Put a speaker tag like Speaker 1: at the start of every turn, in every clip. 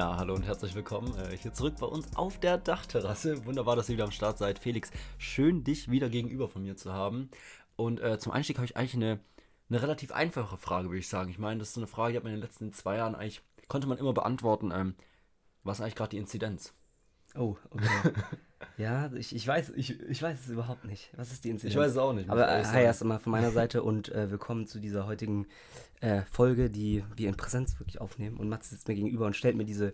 Speaker 1: Ja, hallo und herzlich willkommen äh, hier zurück bei uns auf der Dachterrasse. Wunderbar, dass ihr wieder am Start seid. Felix, schön dich wieder gegenüber von mir zu haben. Und äh, zum Einstieg habe ich eigentlich eine, eine relativ einfache Frage, würde ich sagen. Ich meine, das ist so eine Frage, die hat man in den letzten zwei Jahren eigentlich, konnte man immer beantworten. Ähm, was ist eigentlich gerade die Inzidenz?
Speaker 2: Oh, okay. ja, ich, ich, weiß, ich, ich weiß es überhaupt nicht. Was ist die Inzidenz?
Speaker 1: Ich weiß es auch nicht.
Speaker 2: Aber äh, hi erst einmal von meiner Seite und äh, willkommen zu dieser heutigen äh, Folge, die wir in Präsenz wirklich aufnehmen. Und Mats sitzt mir gegenüber und stellt mir diese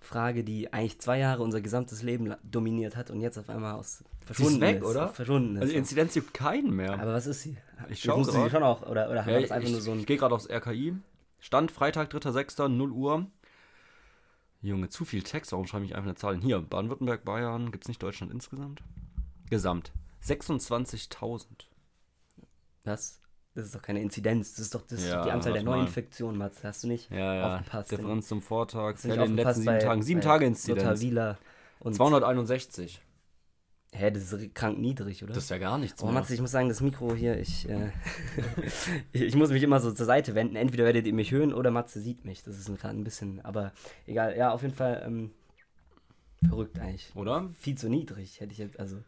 Speaker 2: Frage, die eigentlich zwei Jahre unser gesamtes Leben dominiert hat und jetzt auf einmal aus
Speaker 1: verschwunden ist. weg, oder?
Speaker 2: Verschwunden ist.
Speaker 1: Also die Inzidenz gibt keinen mehr.
Speaker 2: Aber was ist sie?
Speaker 1: Ich schaue sie
Speaker 2: schon auch, oder, oder
Speaker 1: ja, haben wir das einfach ich, nur so ein... Ich gehe gerade aufs RKI. Stand Freitag, 3.6., 0 Uhr. Junge, zu viel Text. Warum schreibe ich einfach eine Zahl? Hier, Baden-Württemberg, Bayern. Gibt es nicht Deutschland insgesamt? Gesamt. 26.000.
Speaker 2: Was? Das ist doch keine Inzidenz. Das ist doch das ja, die Anzahl der Neuinfektionen, Mats. Hast du nicht
Speaker 1: ja, ja.
Speaker 2: aufgepasst?
Speaker 1: Differenz zum Vortag. in den letzten sieben Tagen. Sieben Tage Inzidenz. 261.
Speaker 2: Hä, das ist krank niedrig, oder?
Speaker 1: Das ist ja gar nichts.
Speaker 2: Oh, Matze, ich muss sagen, das Mikro hier, ich, äh, ich muss mich immer so zur Seite wenden. Entweder werdet ihr mich hören oder Matze sieht mich. Das ist gerade ein bisschen, aber egal. Ja, auf jeden Fall ähm, verrückt eigentlich.
Speaker 1: Oder?
Speaker 2: Viel zu niedrig, hätte ich jetzt, also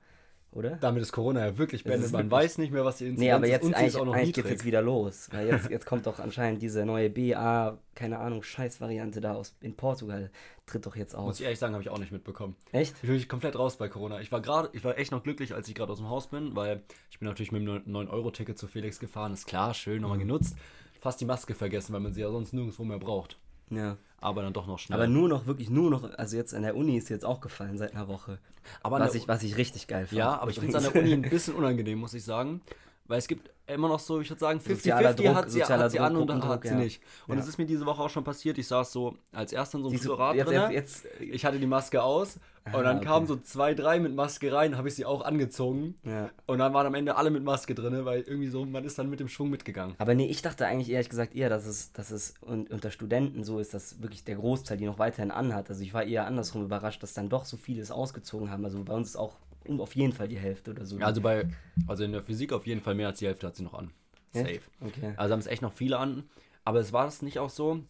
Speaker 2: oder?
Speaker 1: Damit ist Corona ja wirklich beendet. Man weiß nicht mehr, was die
Speaker 2: Inzidenz nee, aber jetzt, ist. Eigentlich, auch noch eigentlich geht jetzt wieder los. Weil jetzt, jetzt kommt doch anscheinend diese neue BA, keine Ahnung, Scheißvariante da aus in Portugal, tritt doch jetzt auf.
Speaker 1: Muss ich ehrlich sagen, habe ich auch nicht mitbekommen.
Speaker 2: Echt?
Speaker 1: Ich bin mich komplett raus bei Corona. Ich war gerade, ich war echt noch glücklich, als ich gerade aus dem Haus bin, weil ich bin natürlich mit dem 9-Euro-Ticket zu Felix gefahren. Ist klar, schön, nochmal mhm. genutzt. Fast die Maske vergessen, weil man sie ja sonst nirgendwo mehr braucht.
Speaker 2: Ja.
Speaker 1: Aber dann doch noch schnell.
Speaker 2: Aber nur noch, wirklich nur noch, also jetzt an der Uni ist jetzt auch gefallen seit einer Woche. Aber was, ich, was ich richtig geil fand.
Speaker 1: Ja, aber ich finde es an der Uni ein bisschen unangenehm, muss ich sagen. Weil es gibt immer noch so, ich würde sagen, 50-50 hat sie, hat sie an und dann hat sie ja. nicht. Und es ja. ist mir diese Woche auch schon passiert. Ich saß so als erster in so einem
Speaker 2: jetzt, drin. Jetzt,
Speaker 1: ich hatte die Maske aus und dann okay. kamen so zwei, drei mit Maske rein, habe ich sie auch angezogen.
Speaker 2: Ja.
Speaker 1: Und dann waren am Ende alle mit Maske drin, weil irgendwie so, man ist dann mit dem Schwung mitgegangen.
Speaker 2: Aber nee, ich dachte eigentlich ehrlich gesagt eher, dass es, dass es unter Studenten so ist, dass wirklich der Großteil die noch weiterhin anhat. Also ich war eher andersrum überrascht, dass dann doch so viele es ausgezogen haben. Also bei uns ist auch auf jeden Fall die Hälfte oder so.
Speaker 1: Ja, also bei, also in der Physik auf jeden Fall mehr als die Hälfte hat sie noch an. Safe.
Speaker 2: Echt? Okay.
Speaker 1: Also haben es echt noch viele an. Aber es war es nicht auch so,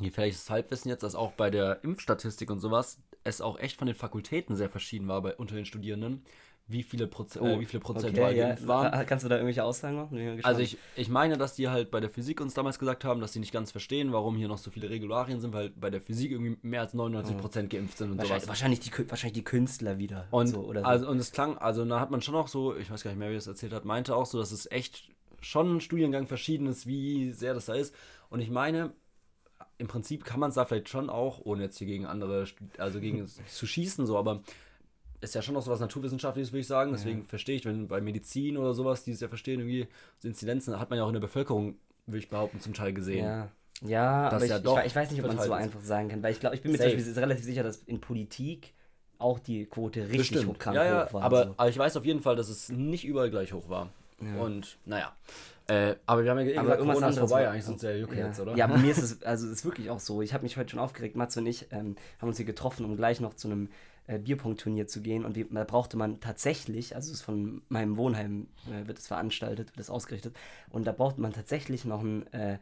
Speaker 1: das Halbwissen jetzt, dass auch bei der Impfstatistik und sowas es auch echt von den Fakultäten sehr verschieden war bei, unter den Studierenden wie viele, Proze oh, äh, wie viele prozentual okay,
Speaker 2: ja. waren. Kannst du da irgendwelche Aussagen machen?
Speaker 1: Also ich, ich meine, dass die halt bei der Physik uns damals gesagt haben, dass sie nicht ganz verstehen, warum hier noch so viele Regularien sind, weil bei der Physik irgendwie mehr als 99 Prozent geimpft sind und
Speaker 2: wahrscheinlich,
Speaker 1: sowas.
Speaker 2: Wahrscheinlich die, wahrscheinlich die Künstler wieder.
Speaker 1: Und,
Speaker 2: so, oder
Speaker 1: so. Also, und es klang, also da hat man schon auch so, ich weiß gar nicht mehr, wie es erzählt hat, meinte auch so, dass es echt schon ein Studiengang verschieden ist, wie sehr das da ist. Und ich meine, im Prinzip kann man es da vielleicht schon auch, ohne jetzt hier gegen andere, also gegen zu schießen, so, aber ist ja schon noch so was Naturwissenschaftliches, würde ich sagen. Deswegen ja. verstehe ich, wenn bei Medizin oder sowas, die es ja verstehen, irgendwie Inzidenzen, hat man ja auch in der Bevölkerung, würde ich behaupten, zum Teil gesehen.
Speaker 2: Ja. Ja, aber ja ich, ich, ich, weiß nicht, ob man es so einfach sagen kann, weil ich glaube, ich bin mir relativ sicher, dass in Politik auch die Quote richtig hoch,
Speaker 1: ja, ja, war. Aber, so. aber ich weiß auf jeden Fall, dass es nicht überall gleich hoch war. Ja. Und naja. Äh, aber wir haben ja
Speaker 2: gesagt, aber irgendwas Corona ist
Speaker 1: vorbei, eigentlich sind es ja Jucke
Speaker 2: ja.
Speaker 1: jetzt, oder?
Speaker 2: Ja, aber mir ist es, also ist wirklich auch so. Ich habe mich heute schon aufgeregt, Mats und ich ähm, haben uns hier getroffen, um gleich noch zu einem äh, Bierpunktturnier zu gehen. Und da brauchte man tatsächlich, also es ist von meinem Wohnheim, äh, wird es veranstaltet, wird es ausgerichtet. Und da brauchte man tatsächlich noch einen, äh,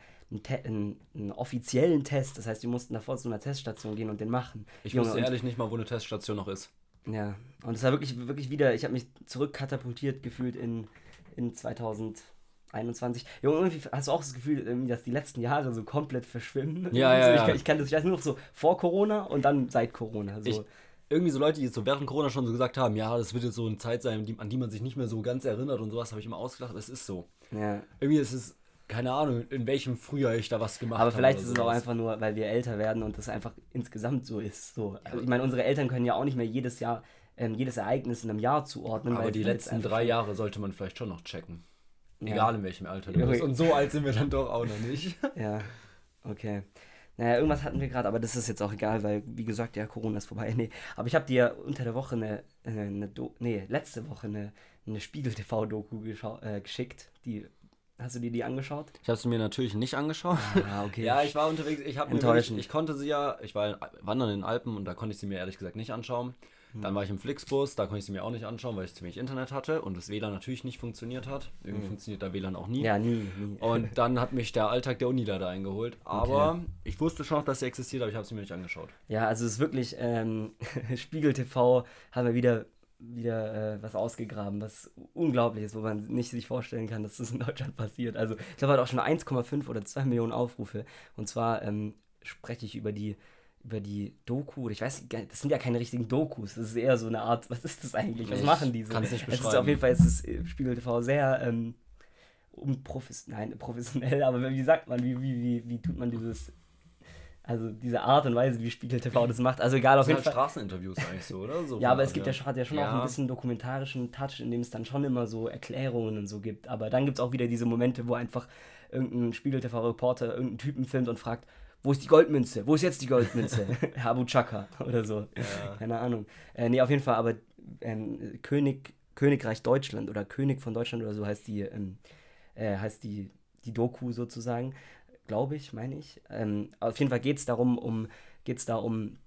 Speaker 2: einen, einen, offiziellen Test. Das heißt, wir mussten davor zu einer Teststation gehen und den machen.
Speaker 1: Ich Junge, wusste ehrlich nicht mal, wo eine Teststation noch ist.
Speaker 2: Ja, und es war wirklich, wirklich wieder, ich habe mich zurückkatapultiert gefühlt in, in 2000. 21. Ja, irgendwie hast du auch das Gefühl, dass die letzten Jahre so komplett verschwimmen.
Speaker 1: Ja, ja,
Speaker 2: ja. Ich, ich kann das, ich weiß nur noch so vor Corona und dann seit Corona. So.
Speaker 1: Ich, irgendwie so Leute, die jetzt so während Corona schon so gesagt haben, ja, das wird jetzt so eine Zeit sein, die, an die man sich nicht mehr so ganz erinnert und sowas, habe ich immer ausgedacht, es ist so.
Speaker 2: Ja.
Speaker 1: Irgendwie ist es, keine Ahnung, in welchem Frühjahr ich da was gemacht habe.
Speaker 2: Aber vielleicht ist es auch einfach nur, weil wir älter werden und das einfach insgesamt so ist. So. Also ich meine, unsere Eltern können ja auch nicht mehr jedes Jahr, ähm, jedes Ereignis in einem Jahr zuordnen.
Speaker 1: Aber die letzten drei Jahre sollte man vielleicht schon noch checken. Egal ja. in welchem Alter du bist. Und so alt sind wir dann doch auch noch nicht.
Speaker 2: ja, okay. Naja, irgendwas hatten wir gerade, aber das ist jetzt auch egal, weil, wie gesagt, ja, Corona ist vorbei. Nee, aber ich habe dir unter der Woche eine, eine, eine Do nee, letzte Woche eine, eine Spiegel-TV-Doku äh, geschickt. Die, hast du dir die angeschaut?
Speaker 1: Ich habe sie mir natürlich nicht angeschaut.
Speaker 2: Ah, okay.
Speaker 1: ja, ich war unterwegs, ich habe mir wirklich, ich konnte sie ja, ich war wandern in den Alpen und da konnte ich sie mir ehrlich gesagt nicht anschauen. Dann war ich im Flixbus, da konnte ich sie mir auch nicht anschauen, weil ich ziemlich Internet hatte und das WLAN natürlich nicht funktioniert hat. Irgendwie funktioniert da WLAN auch nie.
Speaker 2: Ja, nie, nie.
Speaker 1: Und dann hat mich der Alltag der Uni da eingeholt. Aber ich wusste schon, dass sie existiert, aber ich habe sie mir nicht angeschaut.
Speaker 2: Ja, also es ist wirklich, ähm, Spiegel TV haben wir wieder, wieder äh, was ausgegraben, was unglaublich ist, wo man nicht sich vorstellen kann, dass das in Deutschland passiert. Also ich glaube, hat auch schon 1,5 oder 2 Millionen Aufrufe. Und zwar ähm, spreche ich über die über die Doku, oder ich weiß nicht, das sind ja keine richtigen Dokus, das ist eher so eine Art, was ist das eigentlich, was
Speaker 1: Ich
Speaker 2: machen die so?
Speaker 1: nicht
Speaker 2: Es ist
Speaker 1: beschreiben.
Speaker 2: auf jeden Fall, ist es äh, Spiegel TV sehr ähm, unprofes nein, professionell, aber wie sagt man, wie, wie, wie, wie tut man dieses, also diese Art und Weise, wie Spiegel TV das macht, also egal, auf jeden
Speaker 1: halt
Speaker 2: Fall.
Speaker 1: Straßeninterviews eigentlich so, oder? So
Speaker 2: Ja, aber es gibt ja, schon- hat ja schon auch
Speaker 1: Ja.
Speaker 2: ein bisschen dokumentarischen Touch, in dem es dann schon immer so Erklärungen und so gibt. Aber dann gibt es auch wieder diese Momente, wo einfach irgendein Spiegel TV-Reporter irgendeinen Typen filmt und fragt, wo ist die Goldmünze? Wo ist jetzt die Goldmünze? Abu Chaka oder so.
Speaker 1: Ja.
Speaker 2: Keine Ahnung. Äh, nee, auf jeden Fall, aber ähm, König, Königreich Deutschland oder König von Deutschland oder so heißt die, ähm, äh, heißt die, die Doku sozusagen, glaube ich, meine ich. Ähm, auf jeden Fall geht es darum, um, geht's da um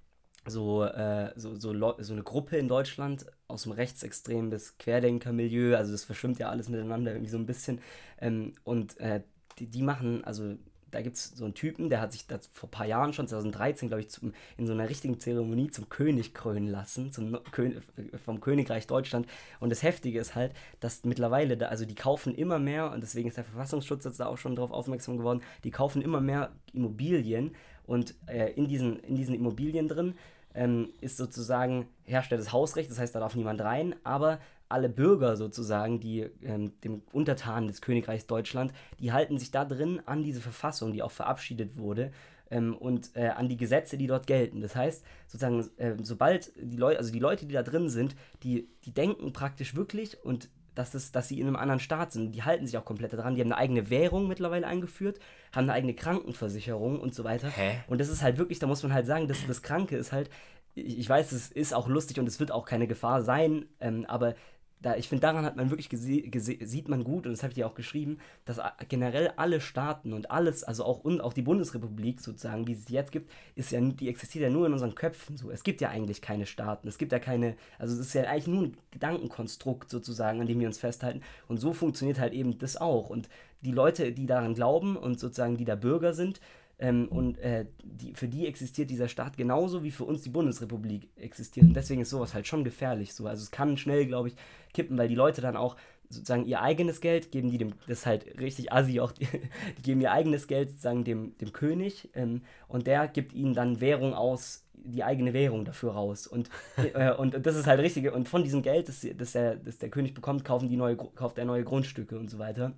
Speaker 2: so, äh, so, so, so eine Gruppe in Deutschland aus dem Rechtsextrem bis Querdenker-Milieu, also das verschwimmt ja alles miteinander irgendwie so ein bisschen. Ähm, und äh, die, die machen, also da gibt es so einen Typen, der hat sich das vor ein paar Jahren schon, 2013, glaube ich, zum, in so einer richtigen Zeremonie zum König krönen lassen, zum Kön äh, vom Königreich Deutschland. Und das Heftige ist halt, dass mittlerweile, da, also die kaufen immer mehr, und deswegen ist der Verfassungsschutz jetzt da auch schon darauf aufmerksam geworden, die kaufen immer mehr Immobilien und äh, in, diesen, in diesen Immobilien drin ähm, ist sozusagen herrscht das Hausrecht, das heißt, da darf niemand rein, aber alle Bürger sozusagen, die ähm, dem Untertanen des Königreichs Deutschland, die halten sich da drin an diese Verfassung, die auch verabschiedet wurde, ähm, und äh, an die Gesetze, die dort gelten. Das heißt, sozusagen, äh, sobald die Leute, also die Leute, die da drin sind, die, die denken praktisch wirklich und dass, es, dass sie in einem anderen Staat sind. Die halten sich auch komplett daran. Die haben eine eigene Währung mittlerweile eingeführt, haben eine eigene Krankenversicherung und so weiter.
Speaker 1: Hä?
Speaker 2: Und das ist halt wirklich, da muss man halt sagen, dass das Kranke ist halt, ich, ich weiß, es ist auch lustig und es wird auch keine Gefahr sein, ähm, aber da, ich finde, daran hat man wirklich sieht man gut, und das habe ich dir auch geschrieben, dass a- generell alle Staaten und alles, also auch und auch die Bundesrepublik sozusagen, wie es jetzt gibt, ist ja, die existiert ja nur in unseren Köpfen so. Es gibt ja eigentlich keine Staaten, es gibt ja keine, also es ist ja eigentlich nur ein Gedankenkonstrukt sozusagen, an dem wir uns festhalten. Und so funktioniert halt eben das auch. Und die Leute, die daran glauben und sozusagen die da Bürger sind, ähm, und äh, die, für die existiert dieser Staat genauso wie für uns die Bundesrepublik existiert. Und deswegen ist sowas halt schon gefährlich. So. Also es kann schnell, glaube ich, kippen, weil die Leute dann auch sozusagen ihr eigenes Geld geben, die dem, das ist halt richtig assi auch, die, die geben ihr eigenes Geld sozusagen dem, dem König ähm, und der gibt ihnen dann Währung aus, die eigene Währung dafür raus. Und, äh, und das ist halt richtig. Und von diesem Geld, das, das, der, das der König bekommt, kaufen die neue, kauft er neue Grundstücke und so weiter.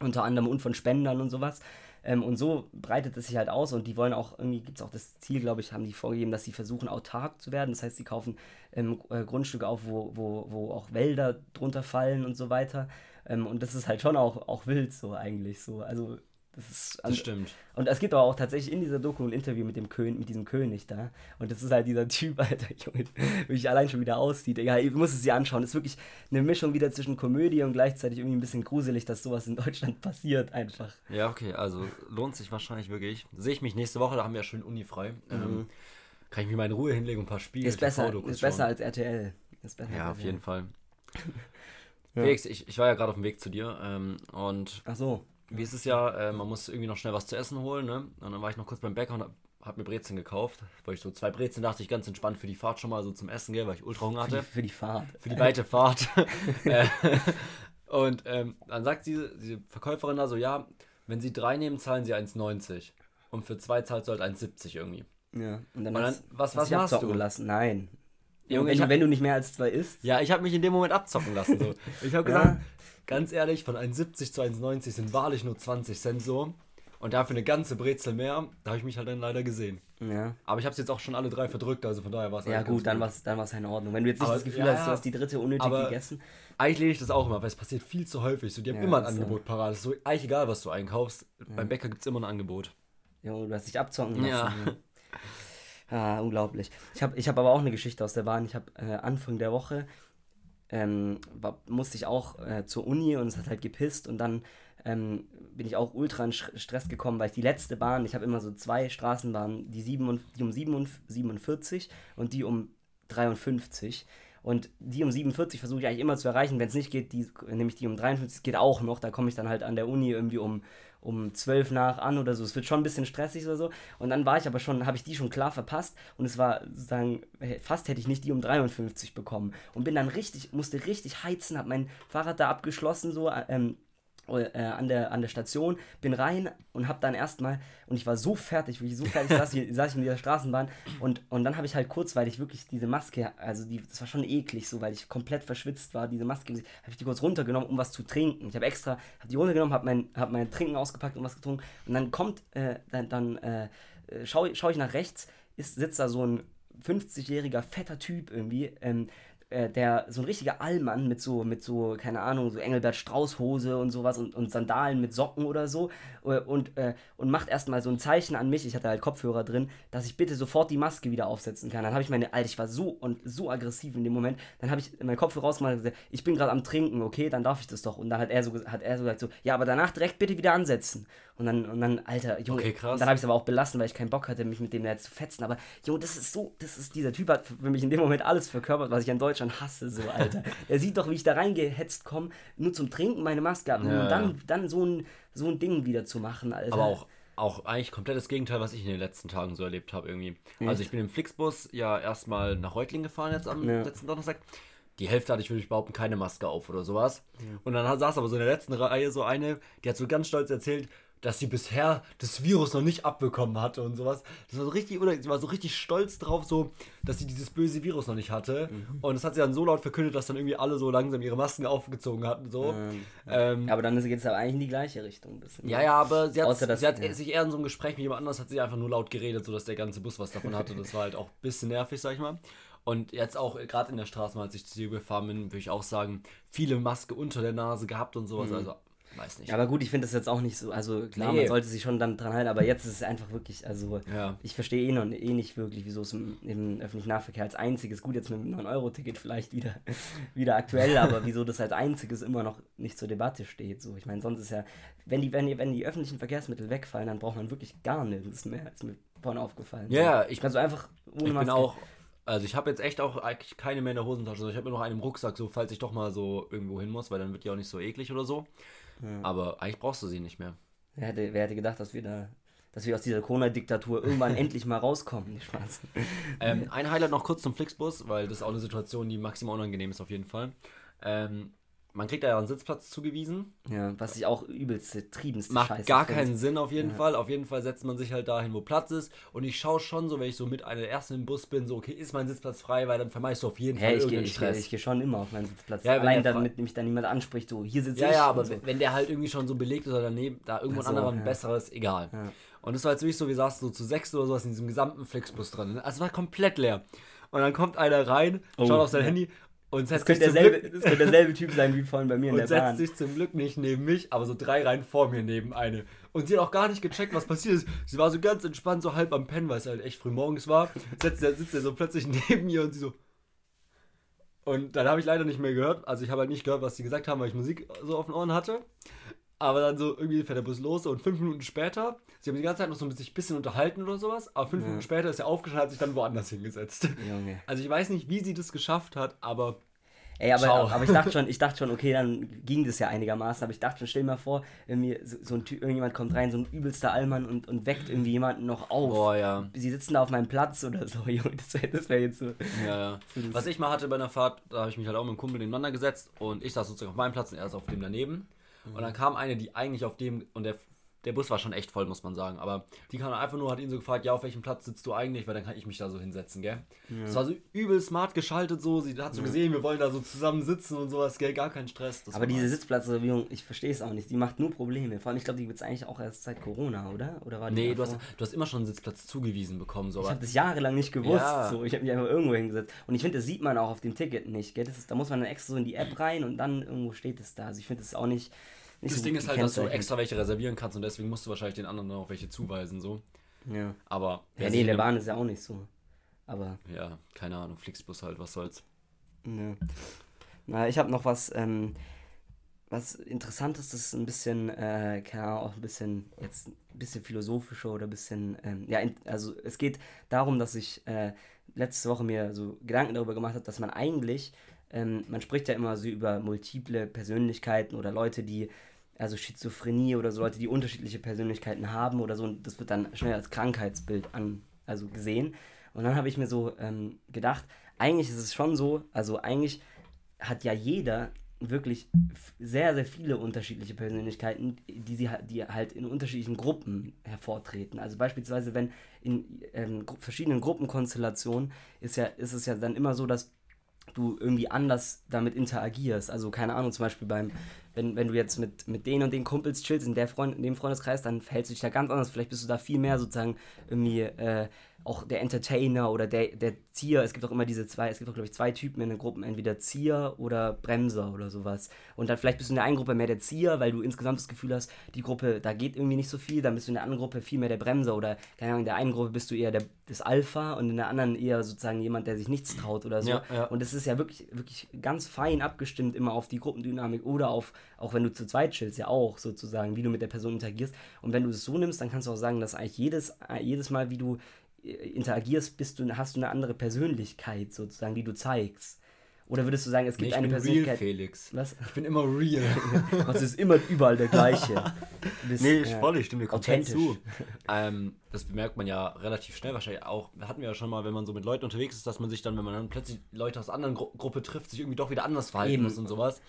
Speaker 2: Unter anderem und von Spendern und sowas. Ähm, und so breitet es sich halt aus und die wollen auch, irgendwie gibt es auch das Ziel, glaube ich, haben die vorgegeben, dass sie versuchen, autark zu werden. Das heißt, sie kaufen ähm, äh, Grundstücke auf, wo, wo, wo auch Wälder drunter fallen und so weiter. Ähm, und das ist halt schon auch, auch wild so eigentlich so. Also das ist.
Speaker 1: Das stimmt.
Speaker 2: Und es gibt aber auch tatsächlich in dieser Doku ein Interview mit dem König, mit diesem König da. Und das ist halt dieser Typ, Alter, Junge, wie ich allein schon wieder aussieht. Egal, ihr müsst es dir anschauen. Das ist wirklich eine Mischung wieder zwischen Komödie und gleichzeitig irgendwie ein bisschen gruselig, dass sowas in Deutschland passiert einfach.
Speaker 1: Ja, okay, also lohnt sich wahrscheinlich wirklich. Sehe ich mich nächste Woche, da haben wir ja schön Uni frei. Ähm, kann ich mich mal in Ruhe hinlegen und ein paar Spiele
Speaker 2: Mhm. Ist besser, ist besser
Speaker 1: schauen.
Speaker 2: als RTL. Ist besser
Speaker 1: Ja,
Speaker 2: als
Speaker 1: auf jeden Fall.
Speaker 2: Ja.
Speaker 1: Felix, ich, ich war ja gerade auf dem Weg zu dir und und
Speaker 2: Ach so.
Speaker 1: Wie ist es ja, äh, man muss irgendwie noch schnell was zu essen holen, ne? Und dann war ich noch kurz beim Bäcker und hab, hab mir Brezeln gekauft. Weil ich so zwei Brezeln dachte ich ganz entspannt für die Fahrt schon mal so zum Essen, gell, weil ich ultra Hunger
Speaker 2: Für die,
Speaker 1: hatte.
Speaker 2: für die Fahrt.
Speaker 1: Für die weite Fahrt. Äh, und ähm, dann sagt diese, diese Verkäuferin da so, ja, wenn sie drei nehmen, zahlen sie 1,90. Und für zwei zahlt sie halt 1,70 irgendwie.
Speaker 2: Ja. Und dann,
Speaker 1: Und dann-
Speaker 2: hast,
Speaker 1: was-
Speaker 2: hast
Speaker 1: was
Speaker 2: dich
Speaker 1: machst du?
Speaker 2: lassen. Nein.
Speaker 1: Junge,
Speaker 2: wenn,
Speaker 1: hab-
Speaker 2: wenn du nicht mehr als zwei isst.
Speaker 1: Ja, ich habe mich in dem Moment abzocken lassen. So. Ich habe
Speaker 2: Ja.
Speaker 1: gesagt, ganz ehrlich, von 1,70 zu 1,90 sind wahrlich nur 20 Cent so. Und dafür eine ganze Brezel mehr, da habe ich mich halt dann leider gesehen.
Speaker 2: Ja.
Speaker 1: Aber ich habe es jetzt auch schon alle drei verdrückt, also von daher war es
Speaker 2: Ja,
Speaker 1: eigentlich
Speaker 2: gut, dann war es dann war's in Ordnung. Wenn du jetzt nicht
Speaker 1: Aber-
Speaker 2: das Gefühl
Speaker 1: ja,
Speaker 2: hast, du
Speaker 1: ja.
Speaker 2: hast die dritte unnötig gegessen.
Speaker 1: Eigentlich lehne ich das auch immer, weil es passiert viel zu häufig. So, die haben
Speaker 2: Ja,
Speaker 1: immer ein
Speaker 2: ist so.
Speaker 1: Angebot parat. Es ist so eigentlich egal, was du einkaufst. Beim Bäcker gibt es immer ein Angebot.
Speaker 2: Ja, du hast dich abzocken lassen.
Speaker 1: Ja.
Speaker 2: Ah, unglaublich. Ich habe ich hab aber auch eine Geschichte aus der Bahn. Ich habe äh, Anfang der Woche ähm, war, musste ich auch äh, zur Uni und es hat halt gepisst und dann ähm, bin ich auch ultra in Stress gekommen, weil ich die letzte Bahn, ich habe immer so zwei Straßenbahnen, die, sieben und, die um 47 und die um 53. Und die um 47 versuche ich eigentlich immer zu erreichen. Wenn es nicht geht, die, nämlich die um 53 geht auch noch. Da komme ich dann halt an der Uni irgendwie um, um 12 nach an oder so. Es wird schon ein bisschen stressig oder so. Und dann war ich aber schon, habe ich die schon klar verpasst. Und es war sozusagen, fast hätte ich nicht die um 53 bekommen. Und bin dann richtig, musste richtig heizen, habe mein Fahrrad da abgeschlossen, so, ähm, äh, an, der, an der Station, bin rein und habe dann erstmal, und ich war so fertig, wirklich so fertig, saß, ich, saß ich in dieser Straßenbahn und, und dann habe ich halt kurz, weil ich wirklich diese Maske, also die, das war schon eklig so, weil ich komplett verschwitzt war, diese Maske, habe ich die kurz runtergenommen, um was zu trinken. Ich habe extra, habe die runtergenommen, habe mein, hab mein Trinken ausgepackt und was getrunken und dann kommt, äh, dann, dann äh, schaue schau ich nach rechts, ist, sitzt da so ein 50-jähriger fetter Typ irgendwie, ähm, äh, der so ein richtiger Allmann mit so, mit so, keine Ahnung, so Engelbert Strauß-Hose und sowas und, und Sandalen mit Socken oder so äh, und, äh, und macht erstmal so ein Zeichen an mich, ich hatte halt Kopfhörer drin, dass ich bitte sofort die Maske wieder aufsetzen kann. Dann habe ich meine, Alter, ich war so und so aggressiv in dem Moment, dann habe ich meinen Kopfhörer rausgemacht und gesagt, ich bin gerade am Trinken, okay, dann darf ich das doch. Und dann hat er so, hat er so gesagt, so, ja, aber danach direkt bitte wieder ansetzen. Und dann, und dann, Alter, Junge, okay, krass. dann habe ich es aber auch belassen, weil ich keinen Bock hatte, mich mit dem jetzt zu fetzen. Aber, Junge, das ist so, das ist, dieser Typ hat für mich in dem Moment alles verkörpert, was ich in Deutschland hasse, so, Alter. er sieht doch, wie ich da reingehetzt komme, nur zum Trinken meine Maske ab ja, und dann, dann so ein, so ein Ding wieder zu machen, Alter.
Speaker 1: Aber auch, auch eigentlich komplettes Gegenteil, was ich in den letzten Tagen so erlebt habe, irgendwie. Also, ich bin im Flixbus ja erstmal nach Reutlingen gefahren jetzt am ja. letzten Donnerstag die Hälfte hatte ich, würde ich behaupten, keine Maske auf oder sowas. Ja. Und dann saß aber so in der letzten Reihe so eine, die hat so ganz stolz erzählt, dass sie bisher das Virus noch nicht abbekommen hatte und sowas. Das war so richtig, oder sie war so richtig stolz drauf, so, dass sie dieses böse Virus noch nicht hatte. Mhm. Und das hat sie dann so laut verkündet, dass dann irgendwie alle so langsam ihre Masken aufgezogen hatten. So.
Speaker 2: Mhm. Ähm, aber dann geht es aber eigentlich in die gleiche Richtung.
Speaker 1: Bisschen. Ja, ja, aber sie hat, Außer, dass, sie hat ja. sich eher in so einem Gespräch mit jemand anders hat sie einfach nur laut geredet, sodass der ganze Bus was davon hatte. Das war halt auch ein bisschen nervig, sag ich mal. Und jetzt auch gerade in der Straße, als ich zu dir gefahren bin, würde ich auch sagen, viele Maske unter der Nase gehabt und sowas. Mhm. Also weiß nicht.
Speaker 2: Ja, aber gut, ich finde das jetzt auch nicht so, also klar, nee. man sollte sich schon dann dran halten, aber jetzt ist es einfach wirklich, also ja. ich verstehe eh noch eh nicht wirklich, wieso es im, im öffentlichen Nahverkehr als einziges, gut jetzt mit dem 9-Euro-Ticket vielleicht wieder, wieder aktuell, aber wieso das als einziges immer noch nicht zur Debatte steht. So, ich meine, sonst ist ja, wenn die, wenn die, wenn die öffentlichen Verkehrsmittel wegfallen, dann braucht man wirklich gar nichts mehr, ist mir vorhin aufgefallen.
Speaker 1: Ja, so. ich kann so einfach ohne ich Maske. bin auch also ich habe jetzt echt auch eigentlich keine mehr in der Hosentasche. Also ich habe nur noch einen im Rucksack, so falls ich doch mal so irgendwo hin muss, weil dann wird die auch nicht so eklig oder so. Ja. Aber eigentlich brauchst du sie nicht mehr.
Speaker 2: Wer hätte, wer hätte gedacht, dass wir da, dass wir aus dieser Corona-Diktatur irgendwann endlich mal rauskommen? Nicht Spaß.
Speaker 1: Ähm, ein Highlight noch kurz zum Flixbus, weil das ist auch eine Situation, die maximal unangenehm ist auf jeden Fall. Ähm, man kriegt da ja einen Sitzplatz zugewiesen.
Speaker 2: Ja, was ich auch übelst triebenste
Speaker 1: Macht Scheiße gar find. keinen Sinn auf jeden ja. Fall. Auf jeden Fall setzt man sich halt dahin, wo Platz ist. Und ich schaue schon so, wenn ich so mit einer ersten im Bus bin, so, okay, ist mein Sitzplatz frei, weil dann vermeidest du auf jeden Fall
Speaker 2: ich irgendeinen geh, Stress. Ich, ich gehe schon immer auf meinen Sitzplatz. Ja, Allein damit mich dann niemand anspricht, so, hier sitze
Speaker 1: ja,
Speaker 2: ich.
Speaker 1: Ja, aber so. wenn der halt irgendwie schon so belegt ist oder daneben, da irgendwo ein anderer ein besseres, egal. Und das war jetzt wirklich so, wir saßen so zu sechs oder sowas in diesem gesamten Flixbus drin. Also es war komplett leer. Und dann kommt einer rein, oh, schaut auf sein Handy und
Speaker 2: das, könnte derselbe, Glück, das könnte derselbe Typ sein wie vorhin bei mir in der
Speaker 1: Bahn. Und setzt sich zum Glück nicht neben mich, aber so drei Reihen vor mir neben eine. Und sie hat auch gar nicht gecheckt, was passiert ist. Sie war so ganz entspannt, so halb am Pennen, weil es halt echt früh morgens war. Setzt, sitzt er so plötzlich neben ihr und sie so. Und dann habe ich leider nicht mehr gehört. Also ich habe halt nicht gehört, was sie gesagt haben, weil ich Musik so auf den Ohren hatte. Aber dann so irgendwie fährt der Bus los und fünf Minuten später, sie haben die ganze Zeit noch so mit sich ein bisschen unterhalten oder sowas, aber fünf ja. Minuten später ist er aufgestanden und hat sich dann woanders hingesetzt. Junge. Also ich weiß nicht, wie sie das geschafft hat, aber
Speaker 2: Ey, aber, aber ich dachte schon, ich dachte schon, okay, dann ging das ja einigermaßen, aber ich dachte schon, stell dir mal vor, irgendwie so, so ein Typ, irgendjemand kommt rein, so ein übelster Allmann und, und weckt irgendwie jemanden noch auf.
Speaker 1: Boah, ja.
Speaker 2: Sie sitzen da auf meinem Platz oder so, Junge, das wäre wär jetzt so.
Speaker 1: Ja, ja. Was ich mal hatte bei einer Fahrt, da habe ich mich halt auch mit einem Kumpel nebeneinander gesetzt und ich saß sozusagen auf meinem Platz und er saß auf dem daneben. Und dann kam eine, die eigentlich auf dem, und der der Bus war schon echt voll, muss man sagen. Aber die kam einfach nur, hat ihn so gefragt, ja, auf welchem Platz sitzt du eigentlich? Weil dann kann ich mich da so hinsetzen, gell? Ja. Das war so übel smart geschaltet so. Sie hat so ja. gesehen, wir wollen da so zusammen sitzen und sowas, gell? Gar kein Stress.
Speaker 2: Aber diese Sitzplatzreservierung, ich verstehe es auch nicht. Die macht nur Probleme. Vor allem, ich glaube, die gibt es eigentlich auch erst seit Corona, oder? Oder
Speaker 1: war die Nee, du hast, du hast immer schon einen Sitzplatz zugewiesen bekommen. So.
Speaker 2: Ich habe das jahrelang nicht gewusst. Ja. So. Ich habe mich einfach irgendwo hingesetzt. Und ich finde, das sieht man auch auf dem Ticket nicht, gell? Ist, da muss man dann extra so in die App rein und dann irgendwo steht es da. Also ich finde das auch nicht
Speaker 1: das so Ding ist halt, dass du extra welche reservieren kannst und deswegen musst du wahrscheinlich den anderen noch welche zuweisen, so.
Speaker 2: Ja.
Speaker 1: Aber.
Speaker 2: Ja, nee, der Bahn ist ja auch nicht so. Aber.
Speaker 1: Ja, keine Ahnung, Flixbus halt, was soll's.
Speaker 2: Ne. Na, ich habe noch was, ähm, was interessant ist, ist ein bisschen, äh, keine Ahnung, auch ein bisschen, jetzt ein bisschen philosophischer oder ein bisschen, ähm, ja, also es geht darum, dass ich äh, letzte Woche mir so Gedanken darüber gemacht habe, dass man eigentlich, ähm, man spricht ja immer so über multiple Persönlichkeiten oder Leute, die, also Schizophrenie oder so Leute, die unterschiedliche Persönlichkeiten haben oder so, und das wird dann schnell als Krankheitsbild an, also gesehen. Und dann habe ich mir so ähm, gedacht, eigentlich ist es schon so, also eigentlich hat ja jeder wirklich sehr, sehr viele unterschiedliche Persönlichkeiten, die, sie, die halt in unterschiedlichen Gruppen hervortreten. Also beispielsweise, wenn in ähm, verschiedenen Gruppenkonstellationen ist, ja, ist es ja dann immer so, dass du irgendwie anders damit interagierst. Also keine Ahnung, zum Beispiel beim, wenn, wenn du jetzt mit, mit den und den Kumpels chillst, in, der Freund, in dem Freundeskreis, dann verhältst du dich da ganz anders. Vielleicht bist du da viel mehr sozusagen irgendwie äh, auch der Entertainer oder der, der Zieher. Es gibt auch immer diese zwei, es gibt auch, glaube ich, zwei Typen in den Gruppen, entweder Zieher oder Bremser oder sowas. Und dann vielleicht bist du in der einen Gruppe mehr der Zieher, weil du insgesamt das Gefühl hast, die Gruppe, da geht irgendwie nicht so viel. Dann bist du in der anderen Gruppe viel mehr der Bremser oder, keine Ahnung, in der einen Gruppe bist du eher der, das Alpha und in der anderen eher sozusagen jemand, der sich nichts traut oder so. Ja, ja. Und es ist ja wirklich, wirklich ganz fein abgestimmt immer auf die Gruppendynamik oder auf, auch wenn du zu zweit chillst, ja auch sozusagen, wie du mit der Person interagierst. Und wenn du es so nimmst, dann kannst du auch sagen, dass eigentlich jedes, jedes Mal, wie du interagierst, bist du, hast du eine andere Persönlichkeit sozusagen, die du zeigst. Oder würdest du sagen, es gibt nee, eine Persönlichkeit.
Speaker 1: Real, Felix. Was? Ich bin immer real.
Speaker 2: Was ist immer überall der gleiche.
Speaker 1: Bist, nee, ich voll, ich stimme dir komplett zu. Ähm, das bemerkt man ja relativ schnell wahrscheinlich auch. Hatten wir ja schon mal, wenn man so mit Leuten unterwegs ist, dass man sich dann, wenn man dann plötzlich Leute aus anderen Gru Gruppe trifft, sich irgendwie doch wieder anders verhalten Eben. muss und sowas.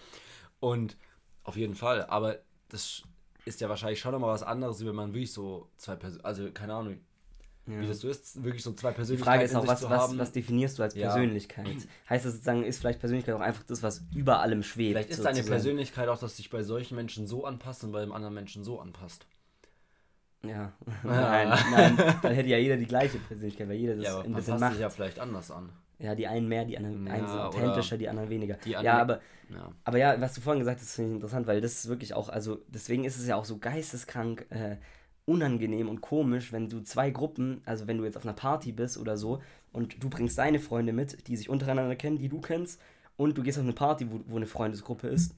Speaker 1: Und auf jeden Fall. Aber das ist ja wahrscheinlich schon nochmal was anderes, wenn man wirklich so zwei Personen, also keine Ahnung, ja. Wie das so ist, wirklich so zwei Persönlichkeiten.
Speaker 2: Die Frage ist auch, was, was, was, definierst du als ja. Persönlichkeit? Heißt das sozusagen, ist vielleicht Persönlichkeit auch einfach das, was über allem schwebt?
Speaker 1: Vielleicht ist sozusagen. deine Persönlichkeit auch, dass sich bei solchen Menschen so anpasst und bei dem anderen Menschen so anpasst.
Speaker 2: Ja. nein, nein, dann hätte ja jeder die gleiche Persönlichkeit, weil jeder das
Speaker 1: ja, ein bisschen macht. sich ja vielleicht anders an.
Speaker 2: Ja, die einen mehr, die anderen ja, einen sind authentischer, die anderen weniger. Die ja, aber ja. aber ja, was du vorhin gesagt hast, finde ich interessant, weil das ist wirklich auch, also deswegen ist es ja auch so geisteskrank äh, unangenehm und komisch, wenn du zwei Gruppen, also wenn du jetzt auf einer Party bist oder so und du bringst deine Freunde mit, die sich untereinander kennen, die du kennst, und du gehst auf eine Party, wo, wo eine Freundesgruppe ist.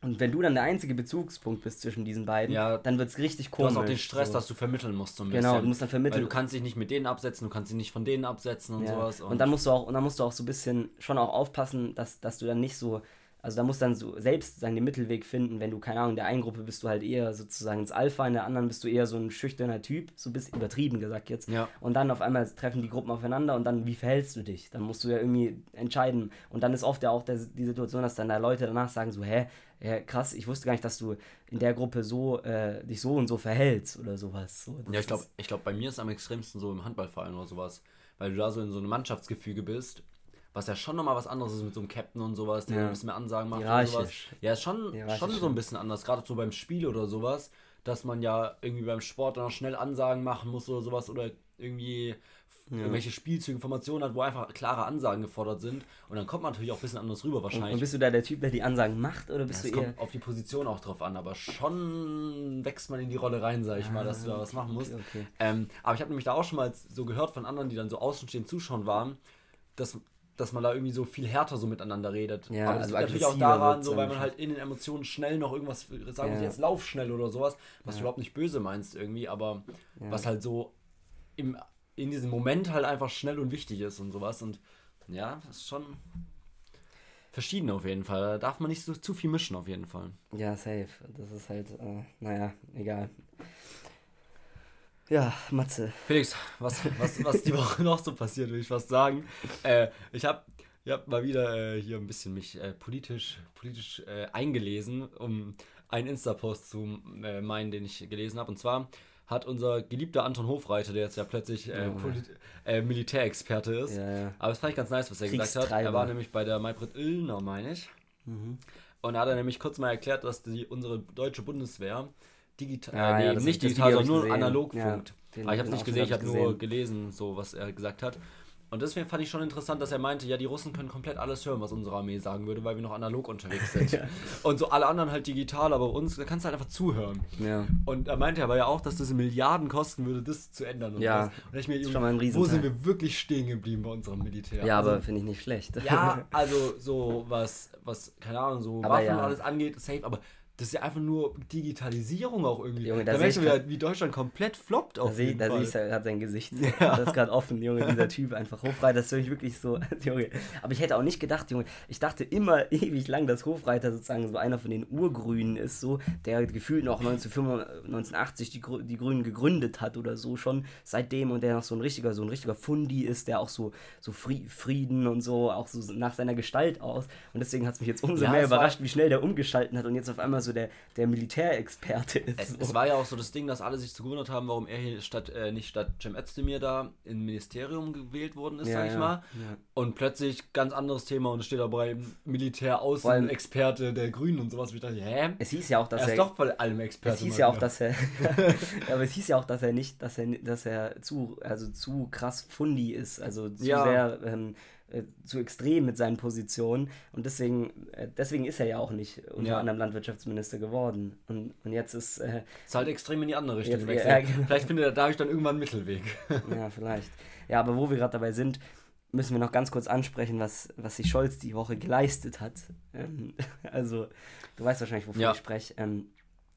Speaker 2: Und wenn du dann der einzige Bezugspunkt bist zwischen diesen beiden, ja, dann wird es richtig komisch.
Speaker 1: Du hast auch den Stress, so. dass du vermitteln musst
Speaker 2: so ein genau, bisschen. Genau, du musst dann vermitteln. Weil
Speaker 1: du kannst dich nicht mit denen absetzen, du kannst dich nicht von denen absetzen und ja. sowas.
Speaker 2: Und, und, dann musst du auch, und dann musst du auch so ein bisschen schon auch aufpassen, dass, dass du dann nicht so also da musst du dann so selbst sagen, den Mittelweg finden, wenn du, keine Ahnung, in der einen Gruppe bist du halt eher sozusagen ins Alpha, in der anderen bist du eher so ein schüchterner Typ, so ein bisschen übertrieben gesagt jetzt. Ja. Und dann auf einmal treffen die Gruppen aufeinander und dann, wie verhältst du dich? Dann musst du ja irgendwie entscheiden. Und dann ist oft ja auch der, die Situation, dass dann da Leute danach sagen so, hä, ja, krass, ich wusste gar nicht, dass du in der Gruppe so äh, dich so und so verhältst oder sowas. So,
Speaker 1: ja, ich glaube, ich glaub, bei mir ist es am extremsten so im Handballverein oder sowas, weil du da so in so einem Mannschaftsgefüge bist was ja schon nochmal was anderes ist mit so einem Captain und sowas, der ja. ein bisschen mehr Ansagen macht und sowas. Ja, ist schon, schon so ein bisschen anders, gerade so beim Spiel oder sowas, dass man ja irgendwie beim Sport dann auch schnell Ansagen machen muss oder sowas oder irgendwie ja. irgendwelche Spielzüge, Informationen hat, wo einfach klare Ansagen gefordert sind. Und dann kommt man natürlich auch ein bisschen anders rüber wahrscheinlich. Und
Speaker 2: bist du da der Typ, der die Ansagen macht oder bist ja, du eher... kommt
Speaker 1: auf die Position auch drauf an, aber schon wächst man in die Rolle rein, sag ich ah, mal, dass du da was machen musst. Okay, okay. Ähm, aber ich habe nämlich da auch schon mal so gehört von anderen, die dann so außenstehend zuschauen waren, dass dass man da irgendwie so viel härter so miteinander redet. Ja, Aber das also liegt natürlich auch daran, so, weil man halt in den Emotionen schnell noch irgendwas, sagen wir ja. jetzt lauf schnell oder sowas, was ja. du überhaupt nicht böse meinst irgendwie, aber ja. was halt so im, in diesem Moment halt einfach schnell und wichtig ist und sowas. Und ja, das ist schon verschieden auf jeden Fall. Da darf man nicht so zu viel mischen auf jeden Fall.
Speaker 2: Ja, safe. Das ist halt, äh, naja, egal. Ja, Matze.
Speaker 1: Felix, was, was, was die Woche noch so passiert, will ich fast sagen. Äh, ich habe ich hab mal wieder äh, hier ein bisschen mich äh, politisch, politisch äh, eingelesen, um einen Insta-Post zu äh, meinen, den ich gelesen habe. Und zwar hat unser geliebter Anton Hofreiter, der jetzt ja plötzlich äh, oh. Militärexperte ist. Ja, ja. Aber das fand ich ganz nice, was er gesagt hat. Er war nämlich bei der Maybrit Illner, meine ich. Mhm. Und da hat er nämlich kurz mal erklärt, dass die, unsere deutsche Bundeswehr digital, ah, äh, nee, ja, nicht digital, sondern nur analog funkt. Ja, Aber ich habe es nicht gesehen, ich habe nur gelesen, so was er gesagt hat. Und deswegen fand ich schon interessant, dass er meinte, ja, die Russen können komplett alles hören, was unsere Armee sagen würde, weil wir noch analog unterwegs sind. ja. Und so alle anderen halt digital, aber uns, da kannst du halt einfach zuhören. Ja. Und er meinte aber ja auch, dass das Milliarden kosten würde, das zu ändern. Und ja, und ich mir schon mal ein wo sind wir wirklich stehen geblieben bei unserem Militär?
Speaker 2: Ja, also, aber finde ich nicht schlecht.
Speaker 1: Ja, also so was, was, keine Ahnung, so aber Waffen ja. und alles angeht, safe, aber das ist ja einfach nur Digitalisierung auch irgendwie.
Speaker 2: Junge, da
Speaker 1: da merkst du
Speaker 2: ich
Speaker 1: wieder, wie Deutschland komplett floppt auf
Speaker 2: Da, seh,
Speaker 1: jeden
Speaker 2: da
Speaker 1: Fall.
Speaker 2: siehst du gerade sein Gesicht. Das ist gerade offen, Junge, dieser Typ einfach Hofreiter, das ist wirklich- wirklich so, Junge. Aber ich hätte auch nicht gedacht, Junge, ich dachte immer ewig lang, dass Hofreiter sozusagen so einer von den Urgrünen ist, so, der gefühlt noch 1985, 1980 die, Grü- die Grünen gegründet hat oder so schon seitdem und der noch so ein richtiger, so ein richtiger Fundi ist, der auch so, so Fri- Frieden und so, auch so nach seiner Gestalt aus. Und deswegen hat es mich jetzt umso
Speaker 1: Ja,
Speaker 2: mehr überrascht, wie schnell der umgeschalten hat und jetzt auf einmal so der, der Militärexperte ist.
Speaker 1: Es,
Speaker 2: so.
Speaker 1: es war ja auch so das Ding, dass alle sich so gewundert haben, warum er hier statt, äh, nicht statt Cem Özdemir da im Ministerium gewählt worden ist,
Speaker 2: Ja,
Speaker 1: sag ich
Speaker 2: ja,
Speaker 1: mal.
Speaker 2: ja.
Speaker 1: Und plötzlich ganz anderes Thema und es steht dabei Militär
Speaker 2: Vor allem-
Speaker 1: Außenexperte der Grünen und sowas. Und Ich dachte, hä?
Speaker 2: es hieß ja auch, dass
Speaker 1: er
Speaker 2: er
Speaker 1: ist doch bei allem Experte.
Speaker 2: Es hieß ja auch,
Speaker 1: wieder.
Speaker 2: dass er, aber es hieß ja auch, dass er nicht, dass er, dass er zu, also zu krass Fundi ist, also zu sehr, ähm, äh, zu extrem mit seinen Positionen und deswegen, äh, deswegen ist er ja auch nicht unter
Speaker 1: Ja.
Speaker 2: anderem Landwirtschaftsminister geworden und, und jetzt ist, äh,
Speaker 1: Ist halt extrem in die andere Richtung
Speaker 2: ja, genau.
Speaker 1: Vielleicht findet er dadurch dann irgendwann einen Mittelweg.
Speaker 2: ja vielleicht, ja, aber wo wir gerade dabei sind, müssen wir noch ganz kurz ansprechen, was, was sich Scholz die Woche geleistet hat. Ähm, also, du weißt wahrscheinlich, wovon
Speaker 1: Ja.
Speaker 2: ich spreche. Ähm,